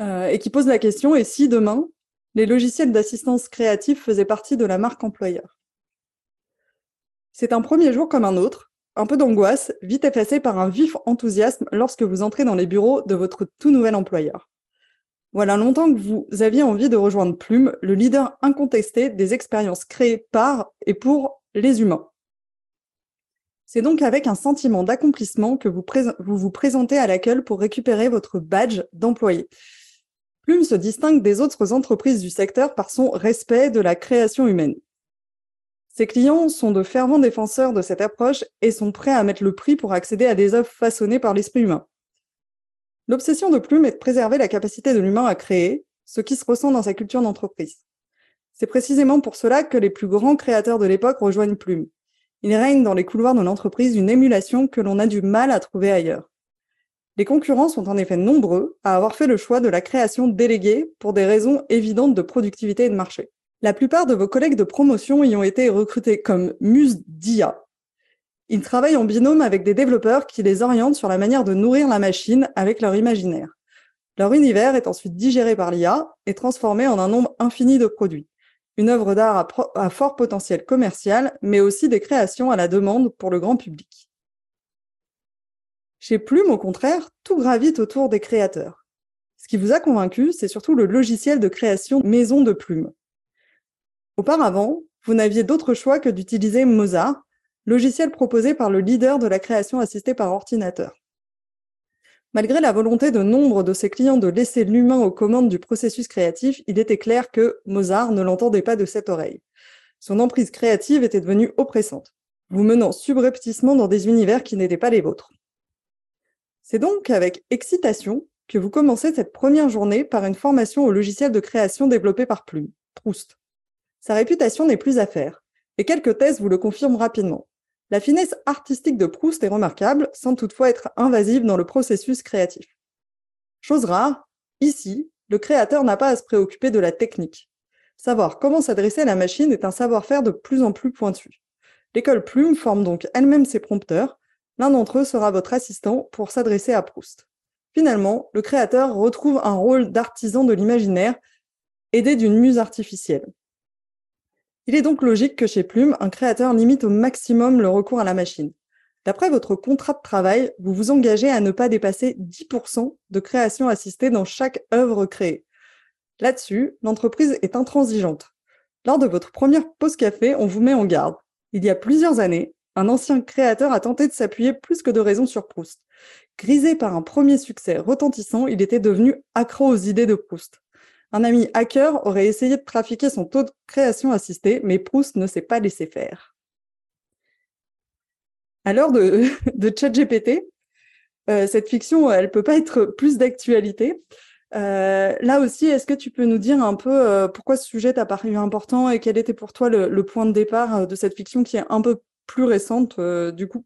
euh, et qui pose la question et si demain, les logiciels d'assistance créative faisaient partie de la marque employeur? C'est un premier jour comme un autre, un peu d'angoisse, vite effacé par un vif enthousiasme lorsque vous entrez dans les bureaux de votre tout nouvel employeur. Voilà longtemps que vous aviez envie de rejoindre Plume, le leader incontesté des expériences créées par et pour les humains. C'est donc avec un sentiment d'accomplissement que vous, vous, vous présentez à l'accueil pour récupérer votre badge d'employé. Plume se distingue des autres entreprises du secteur par son respect de la création humaine. Ses clients sont de fervents défenseurs de cette approche et sont prêts à mettre le prix pour accéder à des œuvres façonnées par l'esprit humain. L'obsession de Plume est de préserver la capacité de l'humain à créer, ce qui se ressent dans sa culture d'entreprise. C'est précisément pour cela que les plus grands créateurs de l'époque rejoignent Plume. Il règne dans les couloirs de l'entreprise une émulation que l'on a du mal à trouver ailleurs. Les concurrents sont en effet nombreux à avoir fait le choix de la création déléguée pour des raisons évidentes de productivité et de marché. La plupart de vos collègues de promotion y ont été recrutés comme muse d'IA. Ils travaillent en binôme avec des développeurs qui les orientent sur la manière de nourrir la machine avec leur imaginaire. Leur univers est ensuite digéré par l'IA et transformé en un nombre infini de produits. Une œuvre d'art à, fort potentiel commercial, mais aussi des créations à la demande pour le grand public. Chez Plume, au contraire, tout gravite autour des créateurs. Ce qui vous a convaincu, c'est surtout le logiciel de création Maison de Plume. Auparavant, vous n'aviez d'autre choix que d'utiliser Mozart, logiciel proposé par le leader de la création assistée par ordinateur. Malgré la volonté de nombre de ses clients de laisser l'humain aux commandes du processus créatif, il était clair que Mozart ne l'entendait pas de cette oreille. Son emprise créative était devenue oppressante, vous menant subrepticement dans des univers qui n'étaient pas les vôtres. C'est donc avec excitation que vous commencez cette première journée par une formation au logiciel de création développé par Plume, Proust. Sa réputation n'est plus à faire, et quelques thèses vous le confirment rapidement. La finesse artistique de Proust est remarquable, sans toutefois être invasive dans le processus créatif. Chose rare, ici, le créateur n'a pas à se préoccuper de la technique. Savoir comment s'adresser à la machine est un savoir-faire de plus en plus pointu. L'école Plume forme donc elle-même ses prompteurs. L'un d'entre eux sera votre assistant pour s'adresser à Proust. Finalement, le créateur retrouve un rôle d'artisan de l'imaginaire, aidé d'une muse artificielle. Il est donc logique que chez Plume, un créateur limite au maximum le recours à la machine. D'après votre contrat de travail, vous vous engagez à ne pas dépasser 10% de création assistée dans chaque œuvre créée. Là-dessus, l'entreprise est intransigeante. Lors de votre première pause café, on vous met en garde. Il y a plusieurs années, un ancien créateur a tenté de s'appuyer plus que de raison sur Proust. Grisé par un premier succès retentissant, il était devenu accro aux idées de Proust. Un ami hacker aurait essayé de trafiquer son taux de création assistée, mais Proust ne s'est pas laissé faire. À l'heure <laughs> de, ChatGPT, euh, cette fiction, elle ne peut pas être plus d'actualité. Euh, là aussi, est-ce que tu peux nous dire un peu euh, pourquoi ce sujet t'a paru important et quel était pour toi le, point de départ de cette fiction qui est un peu plus récente du coup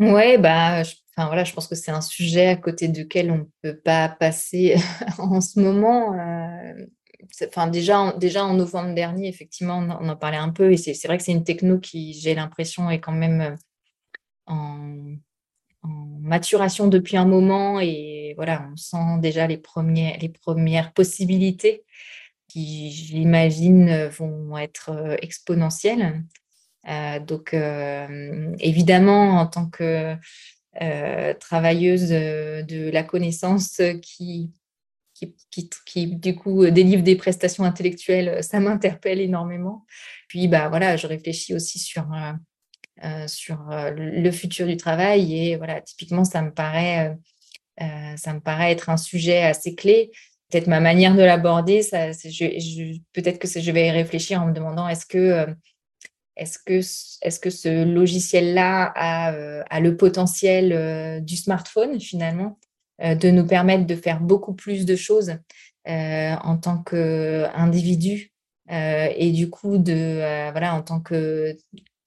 Ouais, bah, je, enfin voilà, je pense que c'est un sujet à côté duquel on ne peut pas passer <laughs> en ce moment. enfin déjà, en, déjà en novembre dernier, effectivement, on, en parlait un peu et c'est vrai que c'est une techno qui, j'ai l'impression, est quand même en maturation depuis un moment et voilà, on sent déjà les, premiers, les premières possibilités qui, j'imagine, vont être euh, exponentielles. Euh, donc, euh, évidemment, en tant que travailleuse de la connaissance qui, qui, qui, qui, du coup, délivre des prestations intellectuelles, ça <laughs> m'interpelle énormément. Puis, bah, voilà, je réfléchis aussi sur sur le futur du travail. Et voilà, typiquement, ça me paraît, ça me paraît être un sujet assez clé. Peut-être ma manière de l'aborder, ça, peut-être que je vais y réfléchir en me demandant est-ce que que ce logiciel-là a, a, le potentiel du smartphone finalement de nous permettre de faire beaucoup plus de choses en tant qu'individu et du coup de voilà en tant que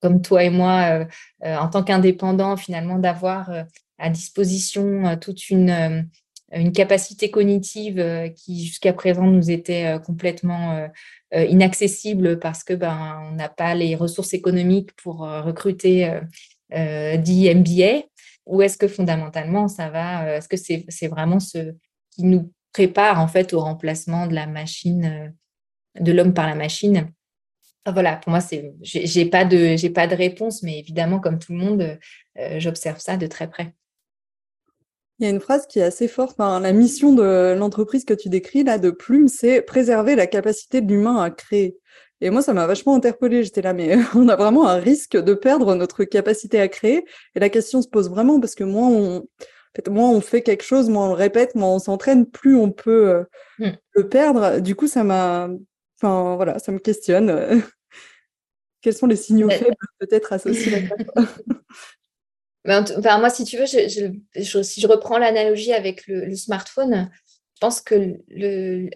comme toi et moi, euh, euh, en tant qu'indépendants, finalement, d'avoir euh, à disposition toute une, une capacité cognitive qui jusqu'à présent nous était complètement inaccessible parce que ben on n'a pas les ressources économiques pour recruter 10 MBA ou est-ce que fondamentalement ça va est-ce que c'est vraiment ce qui nous prépare en fait au remplacement de la machine de l'homme par la machine? Ah, voilà, pour moi, c'est, j'ai pas de, j'ai pas de réponse, mais évidemment, comme tout le monde, euh, j'observe ça de très près. Il y a une phrase qui est assez forte. la mission de l'entreprise que tu décris là, de Plume, c'est préserver la capacité de l'humain à créer. Et moi, ça m'a vachement interpellée. J'étais là, mais <laughs> on a vraiment un risque de perdre notre capacité à créer. Et la question se pose vraiment parce que moins on, fait, moins on fait quelque chose, moins on le répète, moins on s'entraîne, plus on peut euh, mmh. le perdre. Du coup, ça m'a, Enfin, voilà, ça me questionne. <laughs> Quels sont les signaux faibles peut-être associés à ça <laughs> moi, si tu veux, si je reprends l'analogie avec le, smartphone, je pense que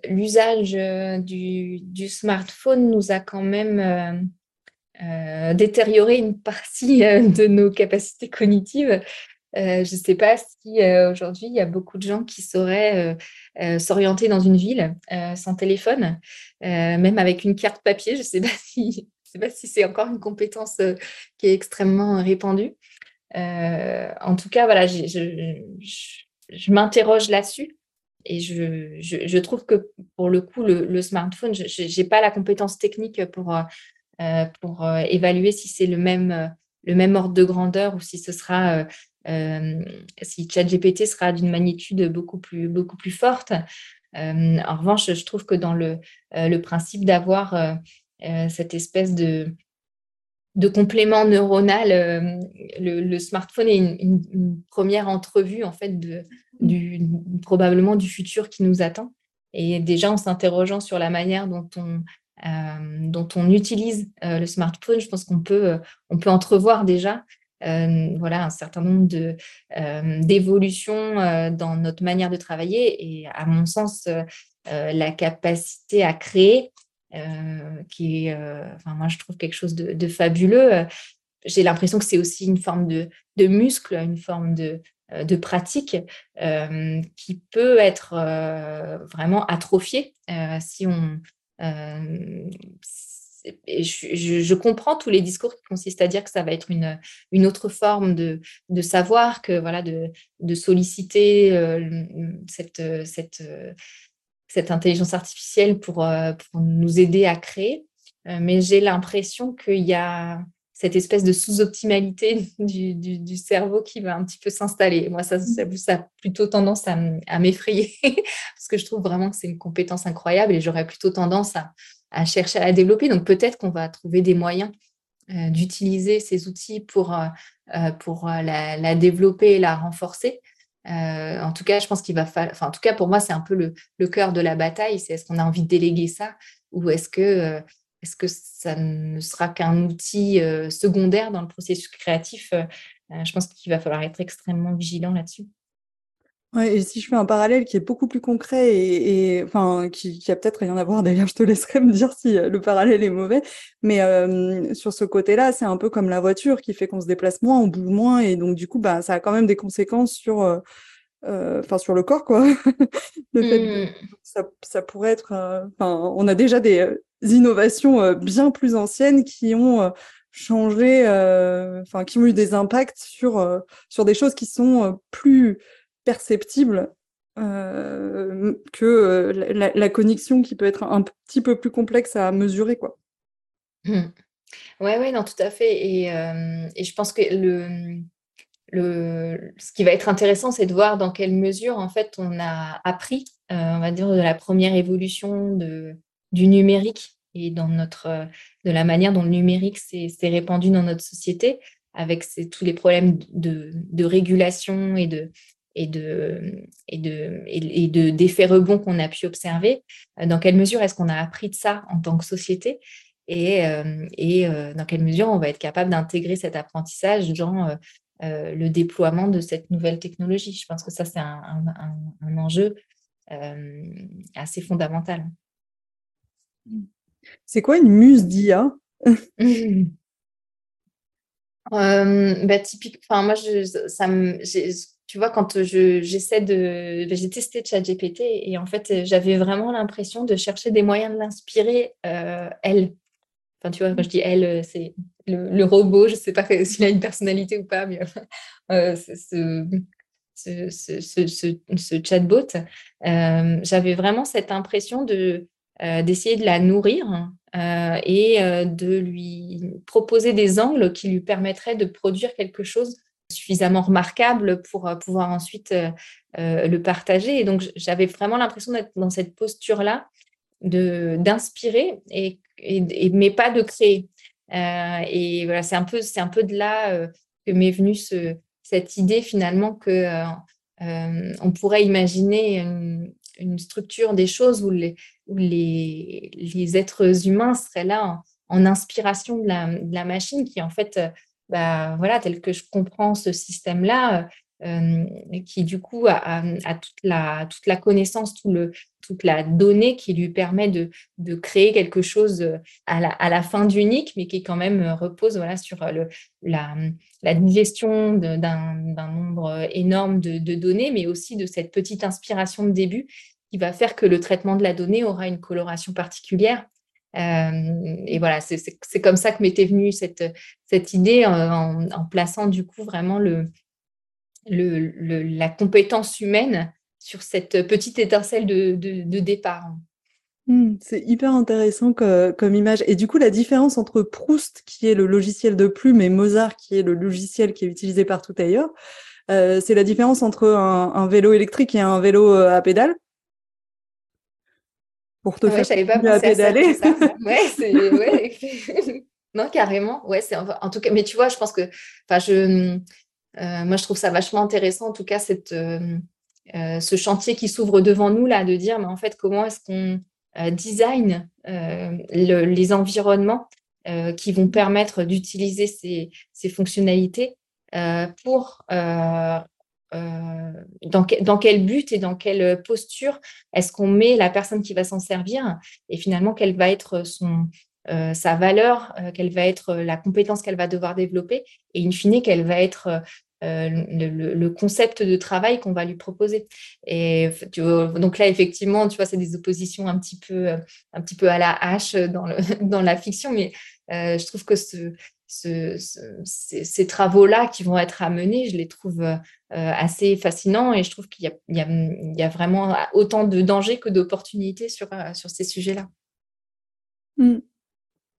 l'usage euh, du, smartphone nous a quand même euh, euh, détérioré une partie de nos capacités cognitives. je ne sais pas si aujourd'hui il y a beaucoup de gens qui sauraient s'orienter dans une ville sans téléphone. Même avec une carte papier. Je ne sais pas si, si c'est encore une compétence qui est extrêmement répandue. Euh, en tout cas, voilà, je, m'interroge là-dessus. Et je, trouve que pour le coup, le, smartphone, je n'ai pas la compétence technique pour, pour évaluer si c'est le même, le même ordre de grandeur ou si ce sera, si ChatGPT sera d'une magnitude beaucoup plus, beaucoup plus forte. Euh, en revanche, je trouve que dans le, euh, principe d'avoir euh, cette espèce de, de complément neuronal, le, smartphone est une, première entrevue en fait de, du, probablement du futur qui nous attend. Et déjà en s'interrogeant sur la manière dont on, dont on utilise le smartphone, je pense qu'on peut, on peut entrevoir déjà euh, voilà, un certain nombre euh, d'évolutions euh, dans notre manière de travailler et à mon sens, la capacité à créer, qui est, enfin, moi je trouve quelque chose de, fabuleux. J'ai l'impression que c'est aussi une forme de, de muscle, une forme de, de pratique qui peut être vraiment atrophiée si on je, comprends tous les discours qui consistent à dire que ça va être une, une autre forme de, de savoir, que voilà, de, de solliciter cette, cette, cette intelligence artificielle pour, pour nous aider à créer. mais j'ai l'impression qu'il y a cette espèce de sous-optimalité <laughs> du, cerveau qui va un petit peu s'installer. Moi, ça, ça, a plutôt tendance à, m'effrayer <laughs> parce que je trouve vraiment que c'est une compétence incroyable et j'aurais plutôt tendance à, chercher à la développer. Donc peut-être qu'on va trouver des moyens euh, d'utiliser ces outils pour, euh, euh, pour la, développer et la renforcer. En tout cas, je pense qu'il va pour moi, c'est un peu le, cœur de la bataille. C'est est-ce qu'on a envie de déléguer ça ou est-ce que que ça ne sera qu'un outil euh, secondaire dans le processus créatif? Euh, euh, Je pense qu'il va falloir être extrêmement vigilant là-dessus. Ouais, et si je fais un parallèle qui est beaucoup plus concret et, enfin qui, a peut-être rien à voir d'ailleurs, je te laisserai me dire si le parallèle est mauvais. Mais sur ce côté-là, c'est un peu comme la voiture qui fait qu'on se déplace moins, on bouge moins et donc du coup, bah, ça a quand même des conséquences sur, enfin sur le corps quoi. <laughs> le fait que mmh. ça, ça, pourrait être, enfin, on a déjà des, innovations euh, bien plus anciennes qui ont euh, changé, euh, enfin qui ont eu des impacts sur sur des choses qui sont plus perceptibles que la, connexion qui peut être un petit peu plus complexe à mesurer quoi. Mmh. Ouais, ouais, non, tout à fait. Et, et je pense que le, le, ce qui va être intéressant, c'est de voir dans quelle mesure, en fait, on a appris, on va dire, de la première évolution de, du numérique et dans notre, de la manière dont le numérique s'est répandu dans notre société, avec tous les problèmes de, de, régulation et de et de et de et de d'effets rebonds qu'on a pu observer. Euh, dans quelle mesure est-ce qu'on a appris de ça en tant que société et, euh, et euh, dans quelle mesure on va être capable d'intégrer cet apprentissage dans le déploiement de cette nouvelle technologie. Je pense que ça c'est un, un, un, enjeu assez fondamental. C'est quoi une muse d'IA <laughs> euh, bah, typique, enfin moi, je, ça me, tu vois, quand j'essaie de, bah, j'ai testé ChatGPT et en fait, j'avais vraiment l'impression de chercher des moyens de l'inspirer euh, elle. Enfin, tu vois, quand je dis elle, c'est le, robot. Je ne sais pas <laughs> s'il a une personnalité ou pas, mais euh, ce, ce, ce, ce, chatbot, euh, j'avais vraiment cette impression de euh, d'essayer de la nourrir euh, et euh, de lui proposer des angles qui lui permettraient de produire quelque chose suffisamment remarquable pour pouvoir ensuite le partager. Et donc, j'avais vraiment l'impression d'être dans cette posture-là, d'inspirer, et, mais pas de créer. et voilà, c'est un, peu, un peu de là que m'est venue ce, cette idée finalement que on pourrait imaginer une, structure des choses où les, les, êtres humains seraient là en, inspiration de la, machine qui, en fait, euh, bah, voilà, tel que je comprends ce système-là, euh, qui du coup a, toute, la, connaissance, tout le, toute la donnée qui lui permet de, de créer quelque chose à la, à la fin d'unique, mais qui quand même repose voilà, sur le, la, la digestion d'un nombre énorme de, données, mais aussi de cette petite inspiration de début qui va faire que le traitement de la donnée aura une coloration particulière. Euh, et voilà, c'est comme ça que m'était venue cette, cette idée euh, en, plaçant du coup vraiment le, la compétence humaine sur cette petite étincelle de, de, départ. Hmm, c'est hyper intéressant comme image. Et du coup, la différence entre Proust, qui est le logiciel de plume, et Mozart, qui est le logiciel qui est utilisé partout ailleurs, euh, c'est la différence entre un, un, vélo électrique et un vélo à pédale pour te faire pas à pédaler. <laughs> <laughs> non, carrément. Ouais, c'est en tout cas. Mais tu vois, je pense que, enfin, je, euh, moi, je trouve ça vachement intéressant, en tout cas, cette, euh, euh, ce chantier qui s'ouvre devant nous là, de dire, mais en fait, comment est-ce qu'on design les environnements qui vont permettre d'utiliser ces, ces, fonctionnalités pour euh, dans, quel but et dans quelle posture est-ce qu'on met la personne qui va s'en servir et finalement quelle va être son, euh, sa valeur, euh, quelle va être la compétence qu'elle va devoir développer et in fine quelle va être le, concept de travail qu'on va lui proposer. Et donc là, effectivement, tu vois, c'est des oppositions un petit peu, un petit peu à la hache dans, <laughs> dans la fiction, mais je trouve que ce, ces, travaux-là qui vont être amenés, je les trouve euh, assez fascinants et je trouve qu'il y, a vraiment autant de dangers que d'opportunités sur, euh, sur ces sujets-là. Mmh.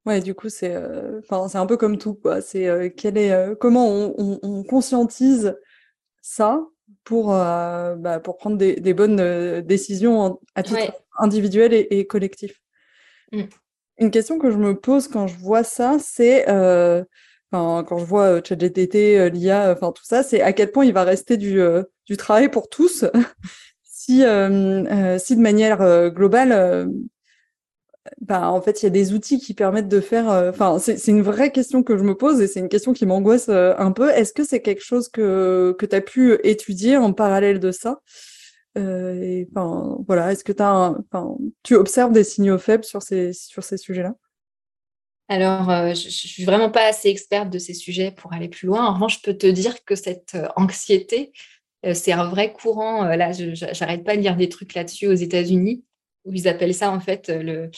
Ouais, du coup, c'est euh, un peu comme tout. Quoi. C'est quel est, comment on, conscientise ça pour, bah, pour prendre des, bonnes décisions à titre individuel et, collectif? Mmh. Une question que je me pose quand je vois ça, c'est euh, quand je vois euh, ChatGPT, euh, l'IA, enfin tout ça, c'est à quel point il va rester du, travail pour tous <laughs> si, si de manière globale, bah, en fait, il y a des outils qui permettent de faire. Enfin, c'est une vraie question que je me pose et c'est une question qui m'angoisse un peu. Est-ce que c'est quelque chose que, que tu as pu étudier en parallèle de ça? Euh, est-ce que tu observes des signaux faibles sur ces, sujets-là? Alors, euh, je ne suis vraiment pas assez experte de ces sujets pour aller plus loin. En revanche, je peux te dire que cette euh, anxiété, c'est un vrai courant. là, je n'arrête pas de lire des trucs là-dessus aux États-Unis, où ils appellent ça en fait le,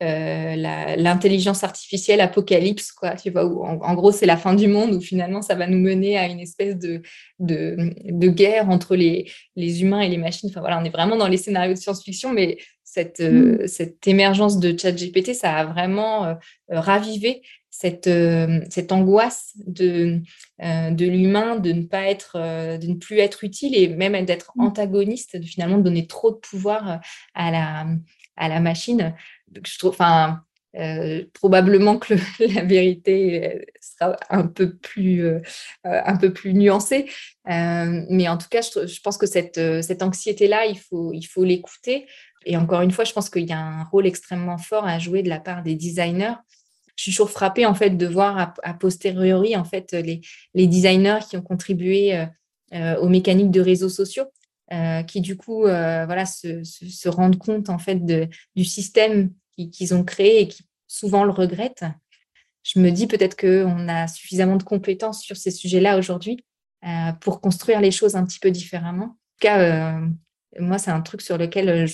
l'intelligence artificielle apocalypse, quoi, tu vois, où en, gros c'est la fin du monde, où finalement ça va nous mener à une espèce de, de, guerre entre les, les, humains et les machines. Enfin voilà, on est vraiment dans les scénarios de science-fiction, mais cette, euh, mm. cette émergence de ChatGPT, ça a vraiment euh, ravivé cette, cette angoisse de, de l'humain de ne pas être, de ne plus être utile et même d'être mm. antagoniste, de finalement donner trop de pouvoir à la, à la machine je trouve, enfin, euh, probablement que <laughs> la vérité euh, sera un peu plus, euh, un peu plus nuancée. mais en tout cas, je, pense que cette, cette anxiété-là, il faut, il faut l'écouter. Et encore une fois, je pense qu'il y a un rôle extrêmement fort à jouer de la part des designers. Je suis toujours frappée en fait de voir a, posteriori en fait les, les, designers qui ont contribué aux mécaniques de réseaux sociaux. Qui du coup voilà se, rendent compte en fait du système qu'ils ont créé et qui souvent le regrettent. Je me dis peut-être qu'on a suffisamment de compétences sur ces sujets-là aujourd'hui euh, pour construire les choses un petit peu différemment. En tout cas, euh, moi, c'est un truc sur lequel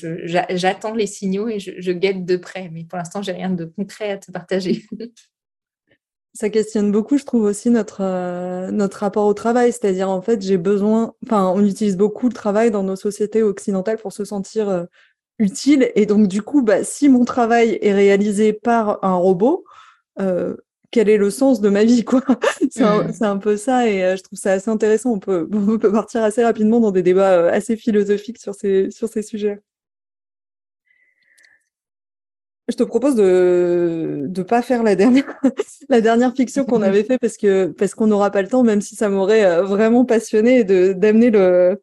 j'attends les signaux et je, guette de près. Mais pour l'instant, j'ai rien de concret à te partager. <laughs> Ça questionne beaucoup, je trouve aussi notre euh, notre rapport au travail, c'est-à-dire en fait, j'ai besoin, enfin, on utilise beaucoup le travail dans nos sociétés occidentales pour se sentir utile. Et donc, du coup, bah, si mon travail est réalisé par un robot, euh, quel est le sens de ma vie quoi? <laughs> C'est un, un, peu ça et euh, je trouve ça assez intéressant. On peut, <laughs> on peut partir assez rapidement dans des débats euh, assez philosophiques sur ces, sur ces sujets. Je te propose de ne pas faire la dernière, <laughs> la dernière fiction qu'on <laughs> avait fait parce que parce qu'on n'aura pas le temps, même si ça m'aurait vraiment passionné d'amener le,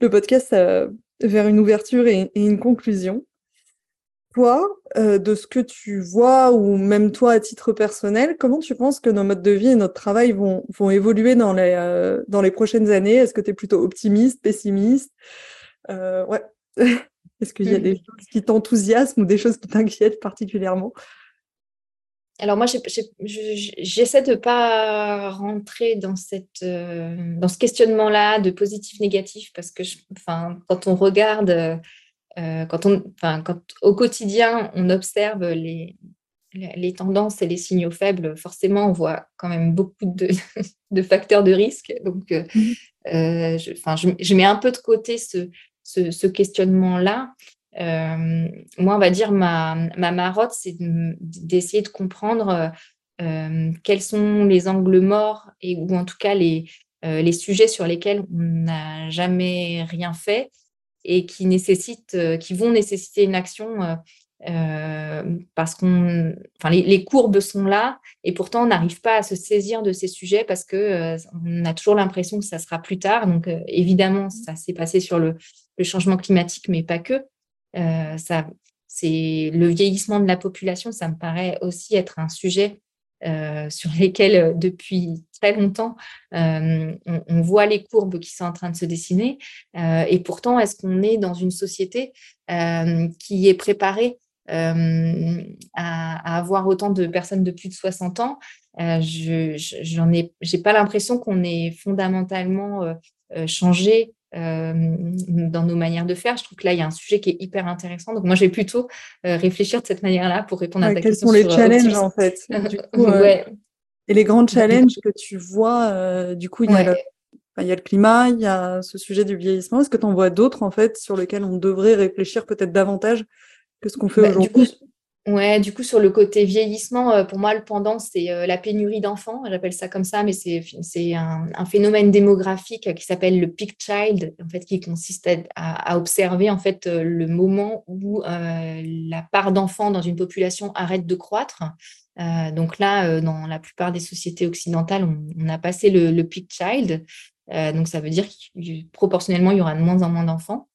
le podcast vers une ouverture et, une conclusion. Toi, euh, de ce que tu vois, ou même toi à titre personnel, comment tu penses que nos modes de vie et notre travail vont, vont évoluer dans les, euh, dans les prochaines années? Est-ce que tu es plutôt optimiste, pessimiste? Euh, ouais. <laughs> Est-ce qu'il y a des choses qui t'enthousiasment ou des choses qui t'inquiètent particulièrement? Alors moi, j'essaie de ne pas rentrer dans, cette, euh, dans ce questionnement-là de positif-négatif parce que enfin, quand on regarde, euh, quand on, enfin, quand au quotidien, on observe les, les tendances et les signaux faibles, forcément, on voit quand même beaucoup de, <laughs> de facteurs de risque. Donc, euh, mmh. je, enfin, je, je, mets un peu de côté ce, ce, questionnement-là. Euh, moi, on va dire, ma, ma marotte, c'est d'essayer de, comprendre euh, quels sont les angles morts et, ou en tout cas les, euh, les sujets sur lesquels on n'a jamais rien fait et qui, nécessitent, qui vont nécessiter une action parce qu'on, enfin, les, courbes sont là et pourtant on n'arrive pas à se saisir de ces sujets parce que on a toujours l'impression que ça sera plus tard. Donc évidemment, ça s'est passé sur le, changement climatique, mais pas que. Euh, ça, c'est le vieillissement de la population, ça me paraît aussi être un sujet euh, sur lesquels, euh, depuis très longtemps, on, voit les courbes qui sont en train de se dessiner. et pourtant, est-ce qu'on est dans une société qui est préparée à, avoir autant de personnes de plus de 60 ans je j'en ai, j'ai pas l'impression qu'on ait fondamentalement changé dans nos manières de faire. Je trouve que là, il y a un sujet qui est hyper intéressant. Donc, moi, je vais plutôt réfléchir de cette manière-là pour répondre à ta question. Quels sont les challenges, en fait <laughs> Et les grands challenges que tu vois, du coup, il y, a le, il y a le climat, il y a ce sujet du vieillissement. Est-ce que tu en vois d'autres, en fait, sur lesquels on devrait réfléchir peut-être davantage que ce qu'on fait bah, aujourd'hui Ouais, du coup, sur le côté vieillissement, euh, pour moi, le pendant, c'est euh, la pénurie d'enfants. J'appelle ça comme ça, mais c'est un, un, phénomène démographique qui s'appelle le peak child, en fait, qui consiste à, observer en fait euh, le moment où la part d'enfants dans une population arrête de croître. donc là, dans la plupart des sociétés occidentales, on, a passé le, le peak child. donc ça veut dire que proportionnellement, il y aura de moins en moins d'enfants.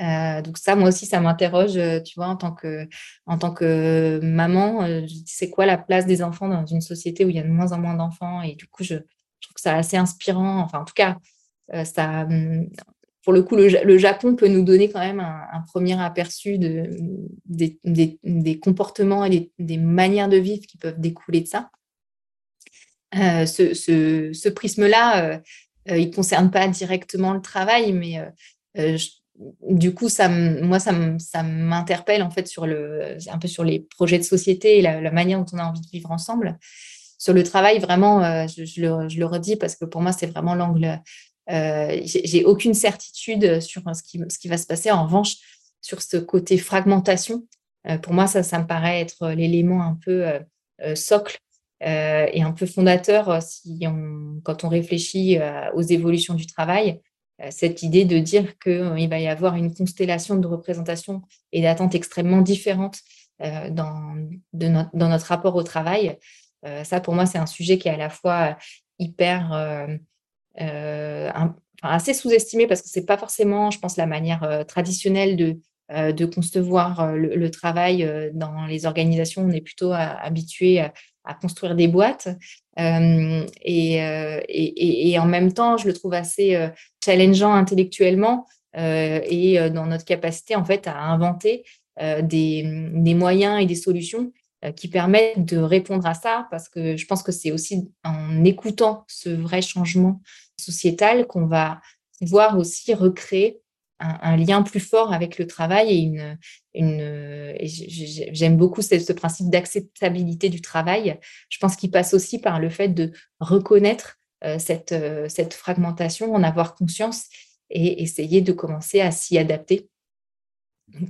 Euh, donc ça, moi aussi, ça m'interroge, euh, tu vois, en tant que, en tant que maman, euh, c'est quoi la place des enfants dans une société où il y a de moins en moins d'enfants? Et du coup, je, trouve que c'est assez inspirant. Enfin, en tout cas, ça, hum, pour le coup, le, Japon peut nous donner quand même un, premier aperçu de, des, comportements et des, manières de vivre qui peuvent découler de ça. ce, ce, ce prisme-là, il ne concerne pas directement le travail, mais je, du coup, ça, moi, ça m'interpelle en fait sur le, un peu sur les projets de société et la, manière dont on a envie de vivre ensemble. Sur le travail, vraiment, euh, je, le, redis parce que pour moi, c'est vraiment l'angle. Euh, J'ai aucune certitude sur ce qui, va se passer. En revanche, sur ce côté fragmentation, euh, pour moi, ça, ça me paraît être l'élément un peu euh, socle et un peu fondateur si on, quand on réfléchit aux évolutions du travail cette idée de dire qu'il euh, va y avoir une constellation de représentations et d'attentes extrêmement différentes euh, dans, dans, notre rapport au travail. ça, pour moi, c'est un sujet qui est à la fois hyper, assez sous-estimé parce que ce n'est pas forcément, je pense, la manière traditionnelle de, de concevoir le, travail dans les organisations. On est plutôt habitué à, à construire des boîtes. Euh, et, euh, et, et, en même temps, je le trouve assez euh, challengeant intellectuellement et dans notre capacité en fait à inventer des, des, moyens et des solutions qui permettent de répondre à ça, parce que je pense que c'est aussi en écoutant ce vrai changement sociétal qu'on va pouvoir aussi recréer un, lien plus fort avec le travail et une, une j'aime beaucoup ce, principe d'acceptabilité du travail. Je pense qu'il passe aussi par le fait de reconnaître euh, cette, euh, cette fragmentation, en avoir conscience et essayer de commencer à s'y adapter.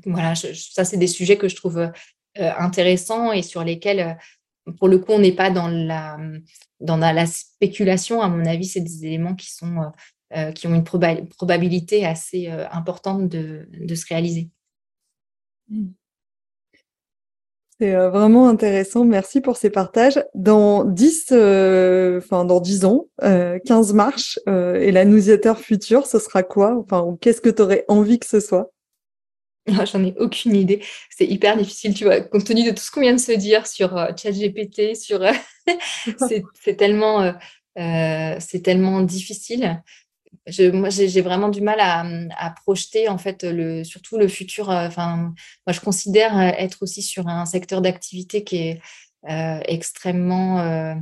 voilà, ça c'est des sujets que je trouve euh, intéressants et sur lesquels pour le coup, on n'est pas dans la, dans la spéculation. À mon avis, c'est des éléments qui sont euh, qui ont une probabilité assez euh, importante de, se réaliser. Hmm. C'est euh, vraiment intéressant. Merci pour ces partages. Dans 10, enfin, dans 10 ans, 15 marches et l'annunciateur futur, ce sera quoi? Enfin, qu'est-ce que tu aurais envie que ce soit? <laughs> Ah, J'en ai aucune idée. C'est hyper difficile, tu vois, compte tenu de tout ce qu'on vient de se dire sur ChatGPT, sur <laughs> c'est tellement, c'est tellement difficile moi, j'ai vraiment du mal à, projeter en fait le, surtout le futur. Euh, enfin, moi, je considère euh, être aussi sur un secteur d'activité qui est euh, extrêmement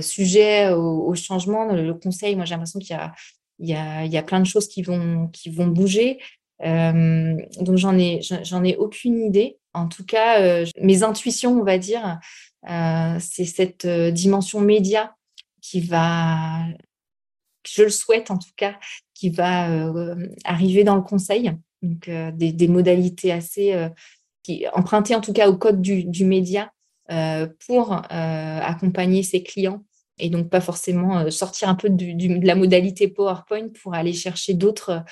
sujet au, changement. Le, conseil, moi, j'ai l'impression qu'il y a, il y, a, il y a plein de choses qui vont, qui vont bouger. donc, j'en ai, j'en ai aucune idée. En tout cas, mes intuitions, on va dire, c'est cette dimension média qui va je le souhaite en tout cas, qui va euh, arriver dans le conseil. Donc, euh, des, modalités assez euh, empruntées en tout cas au code du, média pour accompagner ses clients et donc pas forcément sortir un peu de la modalité PowerPoint pour aller chercher d'autres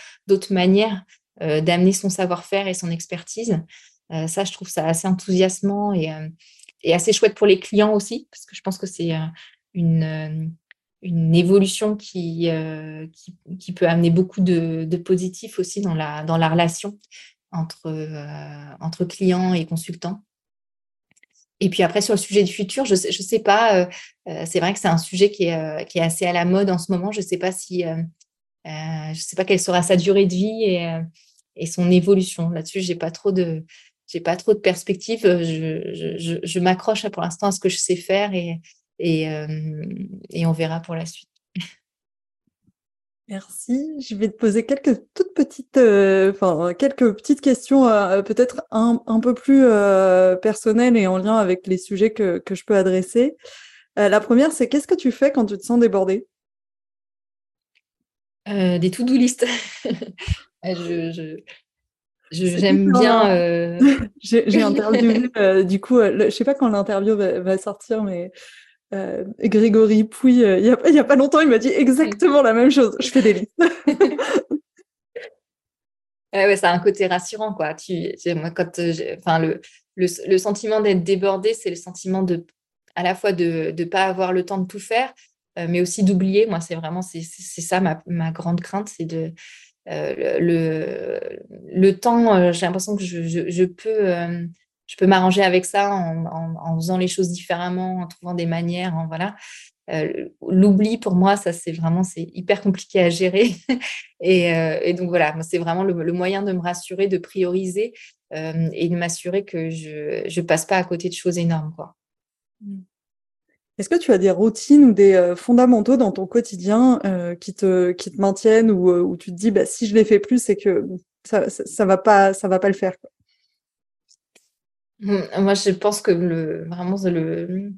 manières d'amener son savoir-faire et son expertise. ça, je trouve ça assez enthousiasmant et, et, assez chouette pour les clients aussi, parce que je pense que c'est une, une évolution qui, euh, qui, peut amener beaucoup de, de positifs aussi dans la, dans la relation entre, euh, entre clients et consultants. Et puis après, sur le sujet du futur, je ne sais, sais pas, euh, c'est vrai que c'est un sujet qui est, qui est assez à la mode en ce moment. Je ne sais pas si, je sais pas quelle sera sa durée de vie et, et son évolution. Là-dessus, je n'ai pas trop de, j'ai pas trop de perspectives. Je, je, je, je m'accroche pour l'instant à ce que je sais faire et, et, et on verra pour la suite. Merci. Je vais te poser quelques toutes petites, enfin quelques petites questions, peut-être un, un, peu plus personnelles et en lien avec les sujets que, que je peux adresser. la première, c'est qu'est-ce que tu fais quand tu te sens débordé Des to-do list. <laughs> je, J'aime bien. Euh, <laughs> j'ai interviewé, <laughs> euh, du coup, je euh, je sais pas quand l'interview va, sortir, mais Grégory Pouy, il n'y a, pas longtemps, il m'a dit exactement la même chose. Je fais des listes. <laughs> ouais, ça a un côté rassurant, quoi. Moi, quand, enfin, le, le, sentiment d'être débordé, c'est le sentiment de, à la fois de ne pas avoir le temps de tout faire, mais aussi d'oublier. Moi, c'est vraiment, c'est ça ma, ma, grande crainte, c'est de euh, le, le temps, euh, j'ai l'impression que je, je, peux, euh, je peux m'arranger avec ça en, faisant les choses différemment, en trouvant des manières. En, voilà. L'oubli, pour moi, ça, c'est vraiment hyper compliqué à gérer. <laughs> et, et, donc, voilà, c'est vraiment le, moyen de me rassurer, de prioriser et de m'assurer que je ne passe pas à côté de choses énormes. Quoi. Mmh. Est-ce que tu as des routines ou des euh, fondamentaux dans ton quotidien euh, qui, te, qui te maintiennent ou euh, tu te dis bah, si je les fais plus, c'est que ça, ça, va pas va pas le faire Moi, je pense que le, vraiment le,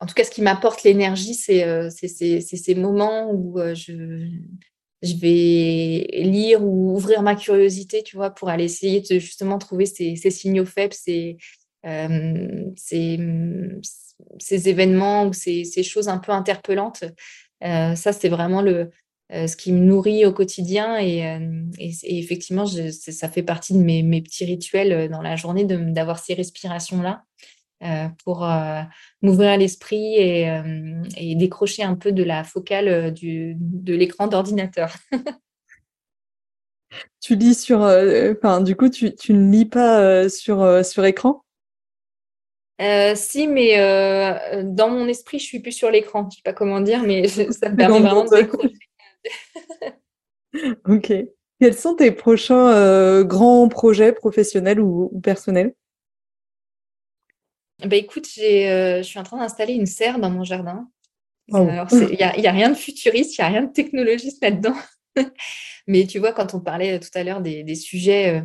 en tout cas, ce qui m'apporte l'énergie, c'est ces moments où je, je vais lire ou ouvrir ma curiosité, tu vois, pour aller essayer de justement trouver ces, ces signaux faibles, ces, ces, ces événements ou ces, choses un peu interpellantes. Euh, ça, c'est vraiment le, euh, ce qui me nourrit au quotidien. Et, euh, effectivement, ça fait partie de mes, petits rituels dans la journée d'avoir ces respirations-là pour m'ouvrir l'esprit et, décrocher un peu de la focale du, de l'écran d'ordinateur. <laughs> tu lis sur. Enfin, du coup, tu, tu, ne lis pas sur, sur écran? Euh, si, mais euh, dans mon esprit, je suis plus sur l'écran. Je sais pas comment dire, mais ça me <laughs> permet vraiment de découvrir. <laughs> ok. Quels sont tes prochains euh, grands projets professionnels ou, personnels? Bah, écoute, je suis en train d'installer une serre dans mon jardin. Il n'y a, rien de futuriste, il n'y a rien de technologiste là-dedans. <laughs> mais tu vois, quand on parlait tout à l'heure des, sujets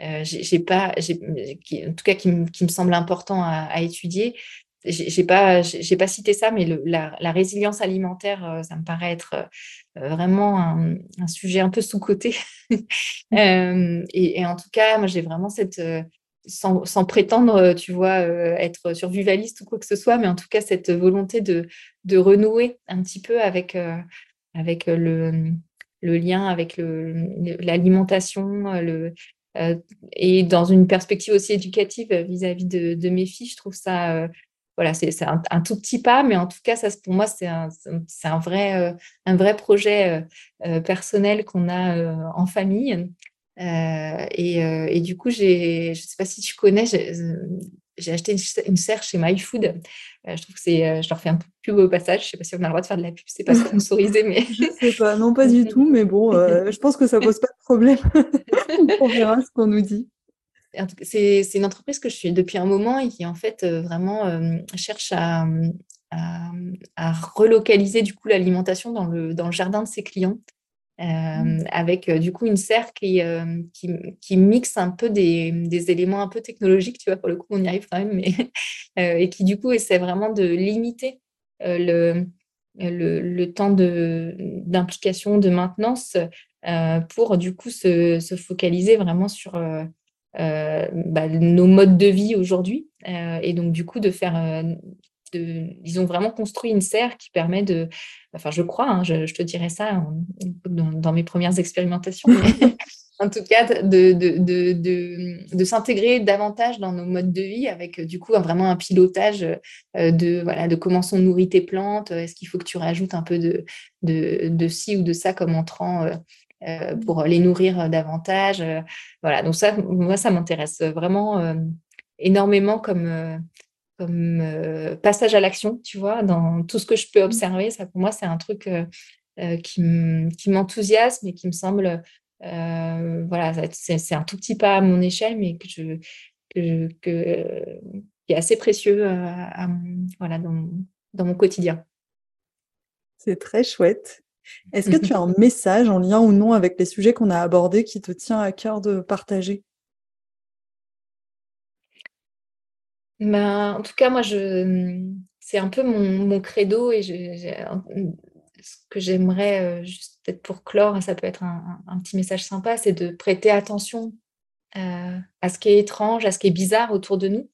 euh, j'ai pas, en tout cas qui, me semble important à, étudier. J'ai pas, j'ai pas cité ça, mais la, résilience alimentaire, euh, ça me paraît être euh, vraiment un, sujet un peu sous coté. <laughs> et, en tout cas, moi, j'ai vraiment cette, sans, prétendre, tu vois, être survivaliste ou quoi que ce soit, mais en tout cas cette volonté de, de renouer un petit peu avec, avec le, le lien avec l'alimentation, le, euh, et dans une perspective aussi éducative vis-à-vis de, mes filles, je trouve ça, euh, voilà, c'est un, tout petit pas, mais en tout cas, ça, pour moi, c'est un, un, vrai, euh, un vrai projet personnel qu'on a en famille. Et, et, du coup, je ne sais pas si tu connais, j'ai acheté une, serre chez MyFood. Euh, je trouve que c'est, euh, je leur fais un peu plus au passage. Je ne sais pas si on a le droit de faire de la pub, c'est pas sponsorisé, mais. <laughs> je sais pas, non, pas du <laughs> tout, mais bon, euh, je pense que ça pose pas de problème. <laughs> on verra ce qu'on nous dit. C'est, une entreprise que je suis depuis un moment et qui en fait vraiment cherche à, à, relocaliser du coup l'alimentation dans le, dans le jardin de ses clients. Mmh. Euh, avec euh, du coup une serre qui, euh, qui, qui, mixe un peu des, des, éléments un peu technologiques, tu vois, pour le coup on y arrive quand même, mais, <laughs> et qui du coup essaie vraiment de limiter le, le, le, temps d'implication, de, maintenance pour du coup se, se focaliser vraiment sur bah, nos modes de vie aujourd'hui. Et donc du coup de faire ils ont vraiment construit une serre qui permet de, enfin je crois, hein, je, te dirais ça dans, mes premières expérimentations, <laughs> en tout cas de, de, de, s'intégrer davantage dans nos modes de vie avec du coup vraiment un pilotage euh, de, voilà, de comment sont nourries tes plantes, est-ce qu'il faut que tu rajoutes un peu de, de, ci ou de ça comme entrant euh, euh, pour les nourrir davantage. voilà, donc ça, moi, ça m'intéresse vraiment énormément comme, comme euh, passage à l'action, tu vois, dans tout ce que je peux mmh. observer. Ça, pour moi, c'est un truc euh, euh, qui m'enthousiasme et qui me semble, voilà, c'est un tout petit pas à mon échelle, mais que je, que, qui est assez précieux à, voilà, dans, dans mon quotidien. C'est très chouette. Est-ce que tu as un message en lien ou non avec les sujets qu'on a abordés qui te tient à cœur de partager? Ben, En tout cas, moi, c'est un peu mon, credo et ce que j'aimerais, euh, juste peut-être pour clore, ça peut être un, petit message sympa, c'est de prêter attention euh, à ce qui est étrange, à ce qui est bizarre autour de nous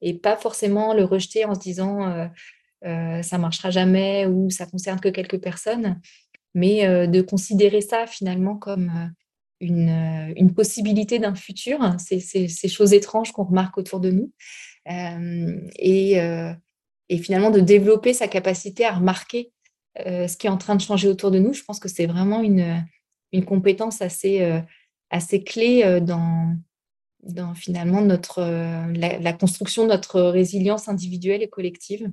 et pas forcément le rejeter en se disant euh, ça marchera jamais ou ça concerne que quelques personnes, mais euh, de considérer ça finalement comme euh, une, possibilité d'un futur, ces, ces, choses étranges qu'on remarque autour de nous, et, et, finalement de développer sa capacité à remarquer ce qui est en train de changer autour de nous. Je pense que c'est vraiment une, une compétence assez, assez clé dans, dans finalement notre, la, construction de notre résilience individuelle et collective.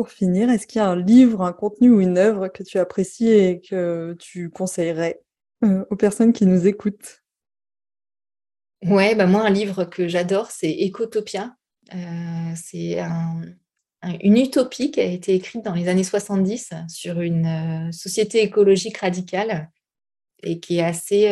Pour finir, est-ce qu'il y a un livre, un contenu ou une œuvre que tu apprécies et que tu conseillerais euh, aux personnes qui nous écoutent? Ouais, bah moi, un livre que j'adore, c'est Ecotopia. Euh, c'est une utopie qui a été écrite dans les années 70 sur une euh, société écologique radicale et qui est assez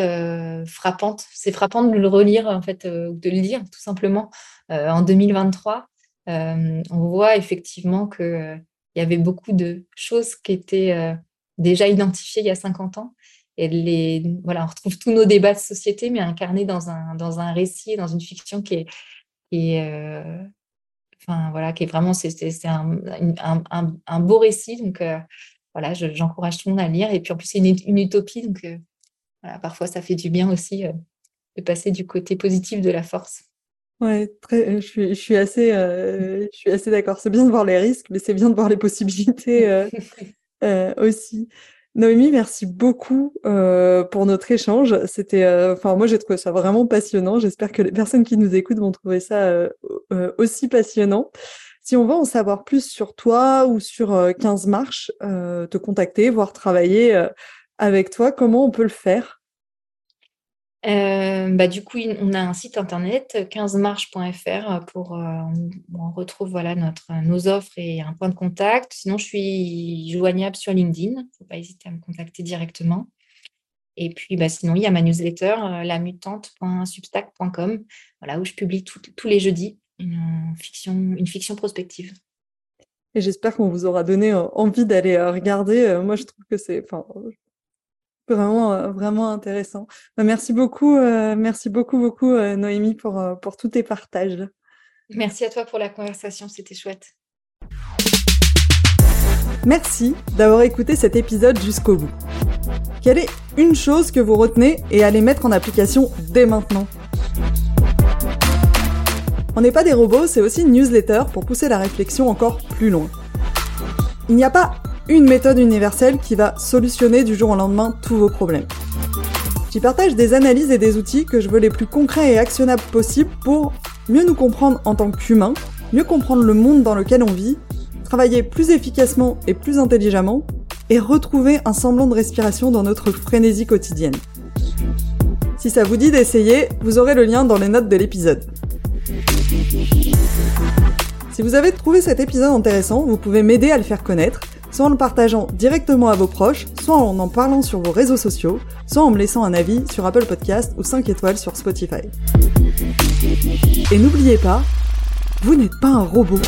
frappante. C'est frappant de le relire, en fait, de le lire tout simplement en 2023. Euh, on voit effectivement qu'il euh, y avait beaucoup de choses qui étaient euh, déjà identifiées il y a 50 ans. Et les, voilà, on retrouve tous nos débats de société, mais incarnés dans un, dans un récit, dans une fiction qui est, enfin, voilà, qui est vraiment, c'est un, un, beau récit. Donc, voilà, j'encourage tout le monde à lire. Et puis, en plus, c'est une, utopie. Donc, parfois, ça fait du bien aussi de passer du côté positif de la force. Ouais, très, je suis, je suis assez, euh, je suis assez d'accord. C'est bien de voir les risques, mais c'est bien de voir les possibilités euh, <laughs> euh, aussi. Noémie, merci beaucoup pour notre échange. C'était, enfin, moi j'ai trouvé ça vraiment passionnant. J'espère que les personnes qui nous écoutent vont trouver ça aussi passionnant. Si on veut en savoir plus sur toi ou sur 15 marches, te contacter, voir travailler avec toi, comment on peut le faire? Euh, bah, du coup, on a un site internet 15marches.fr pour euh, on, retrouve voilà notre nos offres et un point de contact. Sinon, je suis joignable sur LinkedIn. Il ne faut pas hésiter à me contacter directement. Et puis, bah, sinon, il y a ma newsletter, euh, lamutante.substack.com, voilà, où je publie tous les jeudis une fiction, une fiction prospective. Et j'espère qu'on vous aura donné envie d'aller regarder. Moi, je trouve que c'est, Vraiment, euh, vraiment intéressant. Bah, merci beaucoup, euh, merci beaucoup, beaucoup, euh, Noémie, pour, pour tous tes partages. Merci à toi pour la conversation, c'était chouette. Merci d'avoir écouté cet épisode jusqu'au bout. Quelle est une chose que vous retenez et allez mettre en application dès maintenant? On n'est pas des robots, c'est aussi une newsletter pour pousser la réflexion encore plus loin. Il n'y a pas une méthode universelle qui va solutionner du jour au lendemain tous vos problèmes. J'y partage des analyses et des outils que je veux les plus concrets et actionnables possibles pour mieux nous comprendre en tant qu'humains, mieux comprendre le monde dans lequel on vit, travailler plus efficacement et plus intelligemment, et retrouver un semblant de respiration dans notre frénésie quotidienne. Si ça vous dit d'essayer, vous aurez le lien dans les notes de l'épisode. Si vous avez trouvé cet épisode intéressant, vous pouvez m'aider à le faire connaître soit en le partageant directement à vos proches, soit en en parlant sur vos réseaux sociaux, soit en me laissant un avis sur Apple Podcast ou 5 étoiles sur Spotify. Et n'oubliez pas, vous n'êtes pas un robot.